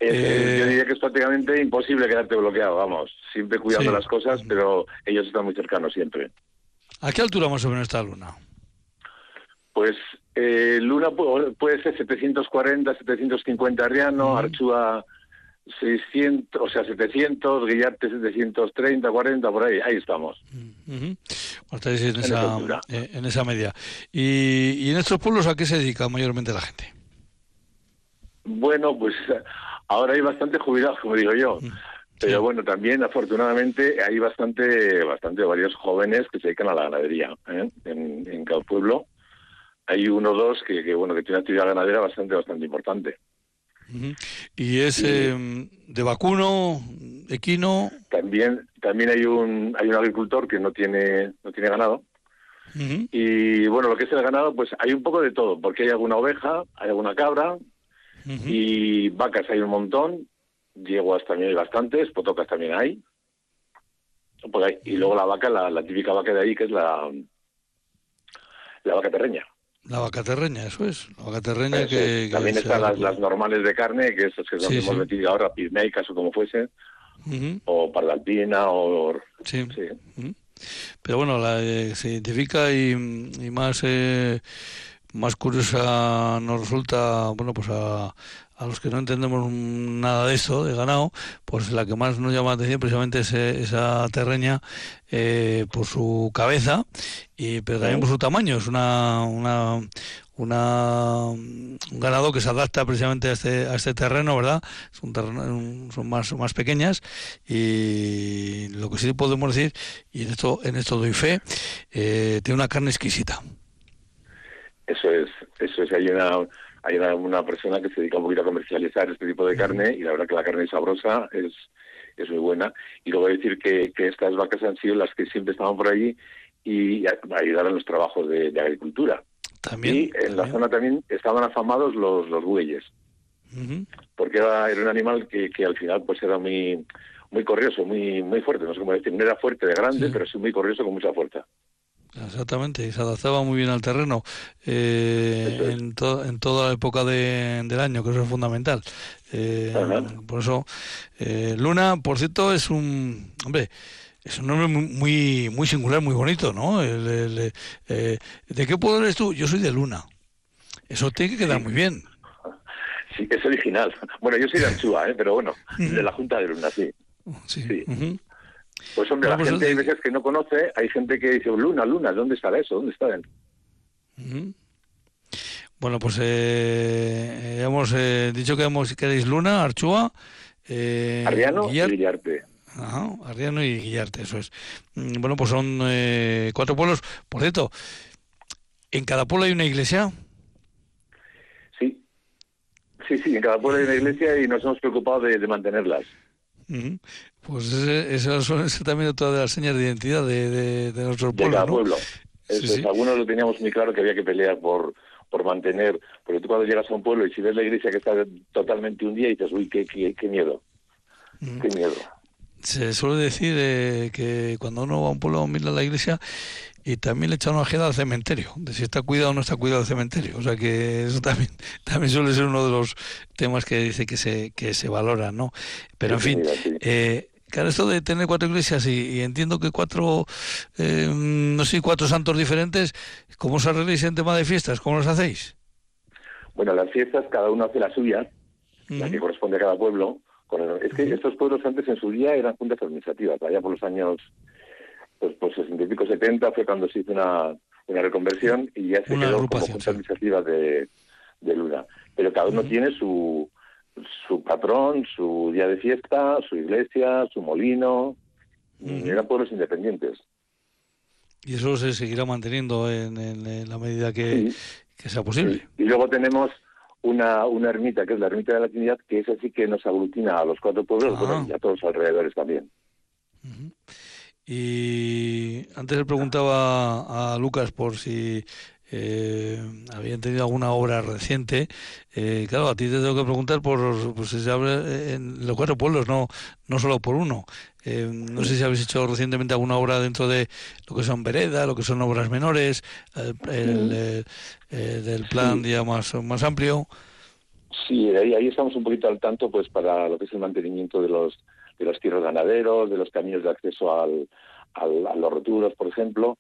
Eh, Yo diría que es prácticamente imposible quedarte bloqueado, vamos, siempre cuidando Sí. las cosas, pero ellos están muy cercanos siempre. ¿A qué altura más o menos está Luna? Pues eh, Luna pu- puede ser 740, 750 Arriano, Ujú. Archúa 600, o sea, 700, Guillarte 730, 40, por ahí, ahí estamos. Estáis en, En esa eh, en esa media. Y, y en estos pueblos a qué se dedica mayormente la gente? Bueno, pues ahora hay bastante jubilados, como digo yo. Pero bueno, también afortunadamente hay bastante, bastante varios jóvenes que se dedican a la ganadería ¿eh? en, en cada pueblo. Hay uno o dos que, que, bueno que tiene una actividad ganadera bastante, bastante importante. ¿Y es eh, de vacuno, equino? También, también hay un, hay un agricultor que no tiene, no tiene ganado. Y bueno, lo que es el ganado, pues hay un poco de todo, porque hay alguna oveja, hay alguna cabra y vacas hay un montón, yeguas también hay bastantes, potocas también hay. Ahí. Y luego la vaca, la, la típica vaca de ahí, que es la, la vaca terreña. La vaca terreña, eso es. La vaca terreña Eso que, es. también están las, normales de carne, que esas que son Sí, hemos sí. metido ahora, pismeicas o como fuese, Ujú. o parlalpina, o... Sí. Sí. Pero bueno, la, eh, se identifica y, y más eh, más curiosa nos resulta, bueno, pues a, a los que no entendemos nada de eso, de ganado, pues la que más nos llama la atención precisamente es eh, esa terreña eh, por su cabeza, y pero también por su tamaño. Es una, una, una un ganado que se adapta precisamente a este, a este terreno, ¿verdad? Es un terreno, son más, más pequeñas y lo que sí podemos decir, y en esto, en esto doy fe, eh, tiene una carne exquisita. Eso es, eso es. Hay hay una, una persona que se dedica un poquito a comercializar este tipo de carne y la verdad que la carne es sabrosa, es, es muy buena. Y luego decir que, que estas vacas han sido las que siempre estaban por allí y ayudaron los trabajos de, de agricultura. También. y en la zona también estaban afamados los, los bueyes, porque era, era un animal que, que al final pues era muy muy corrioso, muy muy fuerte, no sé cómo decir, no era fuerte de grande, Sí. pero sí muy corrioso con mucha fuerza. Exactamente, y se adaptaba muy bien al terreno eh, en, to- en toda la época de- del año, que eso es fundamental. Eh, por eso, eh, Luna, por cierto, es un. Hombre. Es un nombre muy, muy, muy singular, muy bonito, ¿no? El- el, eh, ¿De qué pueblo eres tú? Yo soy de Luna. Eso tiene que quedar muy bien. Sí, es original. Bueno, yo soy de Anchúa, ¿eh? pero bueno, de la Junta de Luna, sí. Sí. Pues hombre, la pues, gente hay eh, veces que no conoce, hay gente que dice, Luna, Luna, ¿dónde estará eso? ¿Dónde está? Ujú. Bueno, pues eh, hemos eh, dicho que hemos, queréis Luna, Archúa, eh, Arriano y Villarte. Ajá, Arriano y Guillarte, eso es. Mm, Bueno, pues son eh, cuatro pueblos. Por cierto, ¿en cada pueblo hay una iglesia? Sí. Sí, sí, en cada pueblo hay una iglesia y nos hemos preocupado de, de mantenerlas. Pues esas son también otra de las señas de identidad de, de, de nuestros de cada ¿no? pueblo. Sí, sí. Algunos lo teníamos muy claro que había que pelear por por mantener, porque tú cuando llegas a un pueblo y si ves la iglesia que está totalmente hundida y dices, uy, qué, qué, qué miedo, Ujú. qué miedo. se suele decir eh, que cuando uno va a un pueblo mira la iglesia y también le echa una ojeada al cementerio, de si está cuidado o no está cuidado el cementerio. O sea que eso también, también suele ser uno de los temas que dice que se, que se valora, ¿no? Pero en fin, eh, claro, esto de tener cuatro iglesias y, entiendo que cuatro, eh, no sé, cuatro santos diferentes, ¿cómo os arregláis en tema de fiestas? ¿Cómo los hacéis? Bueno, las fiestas cada uno hace la suya, la que corresponde a cada pueblo. es que estos pueblos antes en su día eran juntas administrativas, allá por los años pues por 60 y pico 70 fue cuando se hizo una, una reconversión y ya se quedó como junta administrativa de, de Luna. Pero cada uno tiene su, su patrón, su día de fiesta, su iglesia, su molino. Eran pueblos independientes. Y eso se seguirá manteniendo en, la medida que, sea posible. Y luego tenemos una, una ermita, que es la ermita de la Trinidad, que es así que nos aglutina a los cuatro pueblos ah. y a todos los alrededores también. Y antes le preguntaba a Lucas por si eh, habían tenido alguna obra reciente. Eh, claro, a ti te tengo que preguntar por pues, si se abre en los cuatro pueblos, no, no solo por uno. Eh, no sé si habéis hecho recientemente alguna obra dentro de lo que son veredas, lo que son obras menores, el, del plan ya más, más amplio. Sí, ahí, ahí estamos un poquito al tanto pues para lo que es el mantenimiento de los de los tierros ganaderos, de los caminos de acceso al, a los roturos, por ejemplo.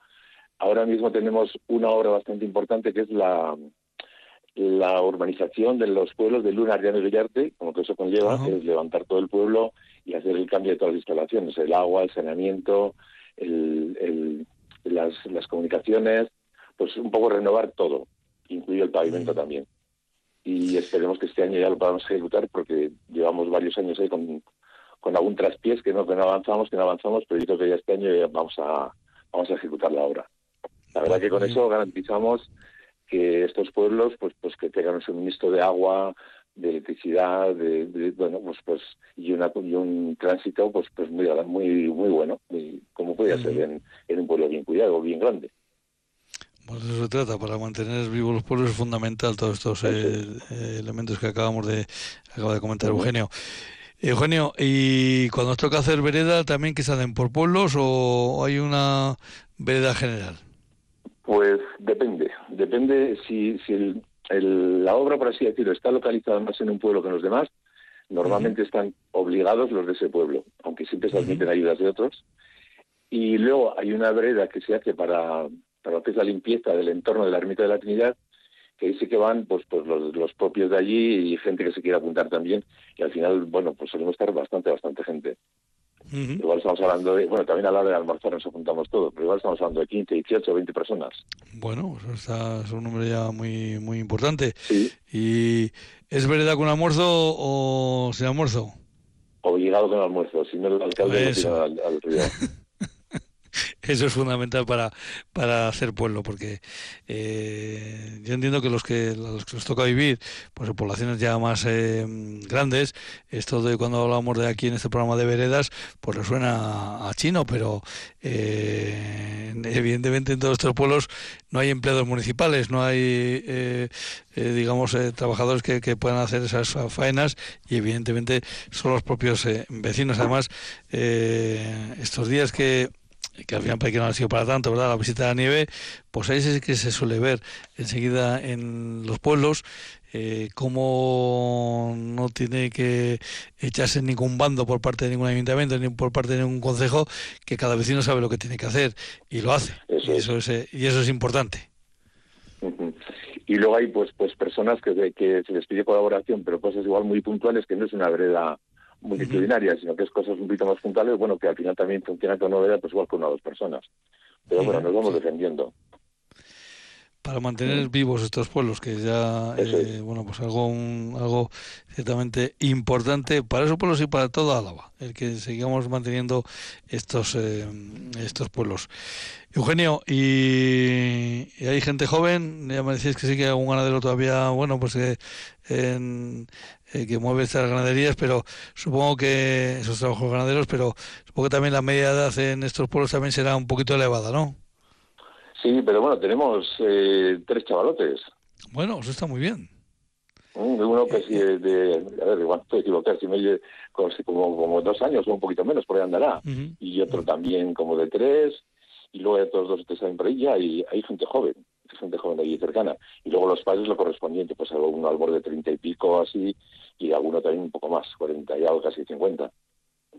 Ahora mismo tenemos una obra bastante importante que es la, la urbanización de los pueblos de Luna, Arriano y Villarte, como que eso conlleva, es levantar todo el pueblo y hacer el cambio de todas las instalaciones, el agua, el saneamiento, el, las, las comunicaciones, pues un poco renovar todo, incluido el pavimento también. Y esperemos que este año ya lo podamos ejecutar porque llevamos varios años ahí con, con algún traspiés que no, que no avanzamos, que no avanzamos, pero yo creo que ya este año ya vamos a, vamos a ejecutar la obra. La verdad que con eso garantizamos que estos pueblos pues pues que tengan un suministro de agua, de electricidad, de, bueno pues pues y una y un tránsito pues pues muy muy muy bueno, como podría ser en, un pueblo bien cuidado, bien grande. Bueno, eso se trata, para mantener vivos los pueblos es fundamental todos estos eh, eh, elementos que acabamos de acaba de comentar Eugenio. Eugenio, ¿y cuando os toca hacer vereda también que se hacen por pueblos o hay una vereda general? Pues depende, depende si, si la obra, por así decirlo, está localizada más en un pueblo que en los demás, normalmente están obligados los de ese pueblo, aunque siempre se admiten ayudas de otros. Y luego hay una vereda que se hace para, para lo que es la limpieza del entorno de la ermita de la Trinidad, que ahí sí que van pues, pues los, propios de allí y gente que se quiere apuntar también. Y al final, bueno, pues solemos estar bastante, bastante gente. Igual estamos hablando de, bueno, también a la hora de almorzar nos apuntamos todo, pero igual estamos hablando de 15, 18, 20 personas. Bueno, eso está, es un número ya muy muy importante. Sí. ¿Y es verdad con almuerzo o sin almuerzo? Obligado con almuerzo, si no el alcalde no al, al. Eso es fundamental para, para hacer pueblo, porque eh, yo entiendo que los que los que nos toca vivir, pues en poblaciones ya más eh, grandes, esto de cuando hablamos de aquí en este programa de veredas, pues le suena a chino, pero eh, evidentemente en todos estos pueblos no hay empleados municipales, no hay, digamos, trabajadores que, que, puedan hacer esas faenas y evidentemente son los propios vecinos. Además, estos días que que al final que no ha sido para tanto, ¿verdad? La visita de la nieve, pues ahí sí que se suele ver enseguida en los pueblos eh, cómo no tiene que echarse ningún bando por parte de ningún ayuntamiento ni por parte de ningún consejo, que cada vecino sabe lo que tiene que hacer y lo hace. y, eso es, eh, y eso es importante. Y luego hay pues pues personas que, que se les pide colaboración, pero cosas igual muy puntuales que no es una vereda multitudinaria, sino que es cosas un poquito más puntuales, bueno, que al final también funciona con novedad, pues igual con una o dos personas. Pero bueno, nos vamos defendiendo. Para mantener vivos estos pueblos, que ya, eh, bueno, pues algo, algo ciertamente importante para esos pueblos y para toda Álava, el que sigamos manteniendo estos, eh, estos pueblos. Eugenio, y, hay gente joven, ya me decís que sí que hay algún ganadero todavía, bueno, pues eh, en, eh, que mueve estas ganaderías, pero supongo que esos trabajos ganaderos, pero supongo que también la media edad en estos pueblos también será un poquito elevada, ¿no? Sí, pero bueno, tenemos eh, tres chavalotes. Bueno, eso está muy bien. Uno que sí, de, a ver, igual estoy equivocado, si me oye como, como dos años o un poquito menos, por ahí andará. Y otro también como de tres, y luego hay otros dos que salen por ahí, y hay gente joven, gente joven de allí cercana. Y luego los padres lo correspondiente, pues uno al borde de treinta y pico así, y alguno también un poco más, cuarenta y algo, casi cincuenta.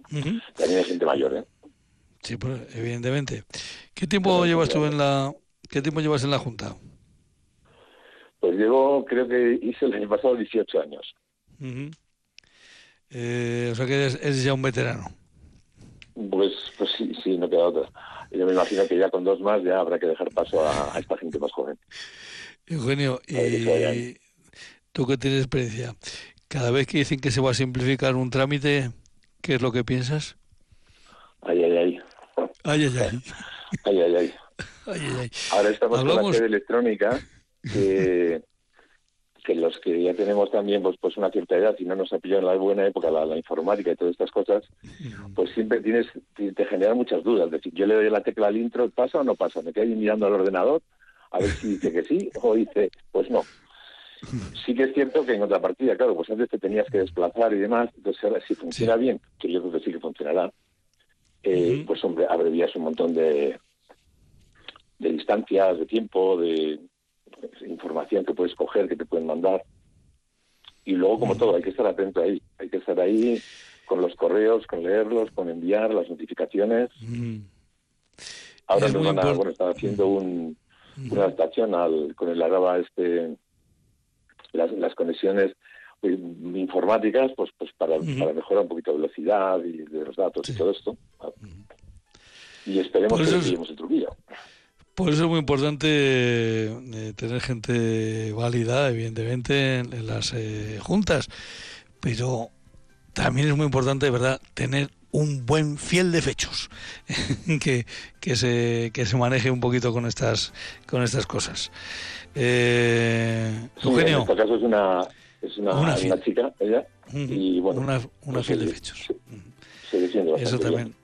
También hay gente mayor, ¿eh? Sí, pues, evidentemente. ¿Qué tiempo llevas tú en la, qué tiempo llevas en la Junta? Pues llevo, creo que hice el año pasado 18 años. eh, o sea que eres, ya un veterano. Pues, pues sí, sí, no queda otra. Yo me imagino que ya con dos más ya habrá que dejar paso a, esta gente más joven. Eugenio, y tú que tienes experiencia, cada vez que dicen que se va a simplificar un trámite, ¿qué es lo que piensas? Ay, ay, ay. Ay, ay, ay. ay, ay, ay. ay, ay, ay. Ahora estamos con la sede electrónica que, que los que ya tenemos también pues, pues una cierta edad y no nos ha pillado en la buena época la, informática y todas estas cosas, pues siempre tienes te genera muchas dudas. Es decir, yo le doy la tecla al intro, ¿pasa o no pasa? Me quedo ahí mirando al ordenador a ver si dice que sí o dice, pues no. Sí que es cierto que en otra partida, claro, pues antes te tenías que desplazar y demás, entonces ahora si funciona bien, que yo creo que sí que funcionará, eh, pues hombre, abrevías un montón de, de distancias, de tiempo, de información que puedes coger, que te pueden mandar. Y luego, como todo, hay que estar atento ahí. Hay que estar ahí con los correos, con leerlos, con enviar las notificaciones. Ahora nos van a, bueno, están haciendo un, una adaptación al, con el Araba este, las, las conexiones pues, informáticas, pues, pues para, para mejorar un poquito de velocidad y de los datos y todo esto. Y esperemos que seguimos el Trujillo. Por eso es muy importante eh, tener gente válida, evidentemente, en, las eh, juntas, pero también es muy importante, ¿verdad?, tener un buen fiel de fechos que, que se que se maneje un poquito con estas con estas cosas. Eh, Eugenio. en este caso es una es una, chica ella y bueno una, una pues fiel de fechos. Eso también.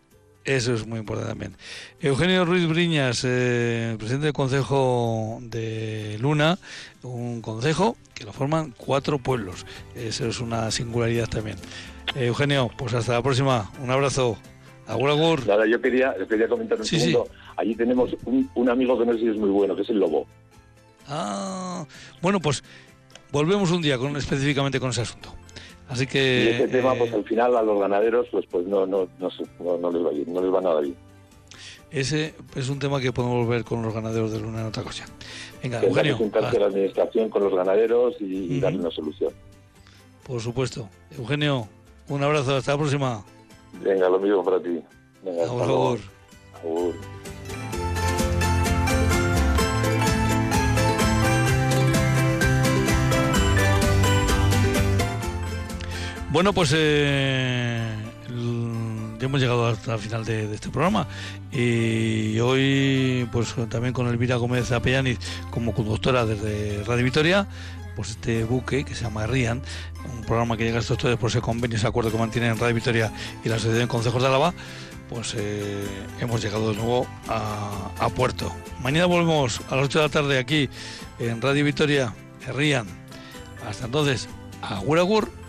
Eso es muy importante también. Eugenio Ruiz Briñas, eh, presidente del Consejo de Luna, un consejo que lo forman cuatro pueblos. Eso es una singularidad también. Eugenio, pues hasta la próxima. Un abrazo. Agur, agur. Nada, yo quería, quería comentar un segundo. Allí tenemos un, amigo que no sé si es muy bueno, que es el lobo. Ah, bueno, pues volvemos un día con específicamente con ese asunto. Así que... Y ese tema, pues eh, al final a los ganaderos, pues, pues no, no, no, no, les va a ir, no les va nada bien. Ese es un tema que podemos ver con los ganaderos de Luna en otra cosa. Venga, Tendrá Eugenio. Que a la administración con los ganaderos y, darle una solución. Por supuesto. Eugenio, un abrazo, hasta la próxima. Venga, lo mismo para ti. Venga, por favor. Bueno, pues eh, ya hemos llegado hasta el final de, este programa y hoy, pues también con Elvira Gómez Apellaniz como conductora desde Radio Vitoria, pues este buque que se llama Rian, un programa que llega a estos ustedes por ese convenio, ese acuerdo que mantienen Radio Vitoria y la Asociación de Consejos de Álava, pues eh, hemos llegado de nuevo a, puerto. Mañana volvemos a las 8 de la tarde aquí en Radio Vitoria, Rian. Hasta entonces, agur agur.